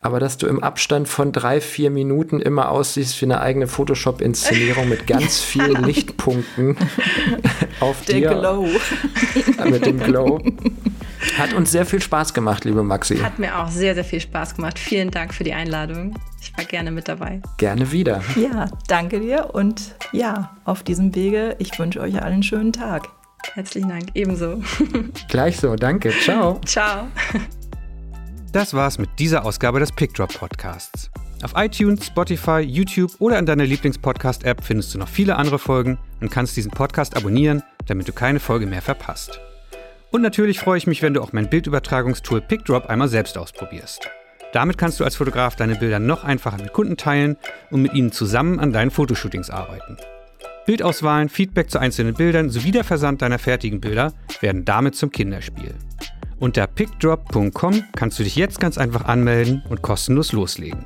aber dass du im Abstand von drei, vier Minuten immer aussiehst wie eine eigene Photoshop-Inszenierung mit ganz vielen Lichtpunkten auf Der dir. Glow. mit dem Glow. Hat uns sehr viel Spaß gemacht, liebe Maxi. Hat mir auch sehr, sehr viel Spaß gemacht. Vielen Dank für die Einladung. Ich war gerne mit dabei. Gerne wieder. Ja, danke dir und ja, auf diesem Wege, ich wünsche euch allen einen schönen Tag. Herzlichen Dank, ebenso. Gleich so, danke. Ciao. Ciao. Das war's mit dieser Ausgabe des PickDrop Podcasts. Auf iTunes, Spotify, YouTube oder in deiner Lieblingspodcast-App findest du noch viele andere Folgen und kannst diesen Podcast abonnieren, damit du keine Folge mehr verpasst. Und natürlich freue ich mich, wenn du auch mein Bildübertragungstool PickDrop einmal selbst ausprobierst. Damit kannst du als Fotograf deine Bilder noch einfacher mit Kunden teilen und mit ihnen zusammen an deinen Fotoshootings arbeiten. Bildauswahlen, Feedback zu einzelnen Bildern sowie der Versand deiner fertigen Bilder werden damit zum Kinderspiel. Unter pickdrop.com kannst du dich jetzt ganz einfach anmelden und kostenlos loslegen.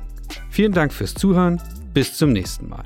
Vielen Dank fürs Zuhören, bis zum nächsten Mal.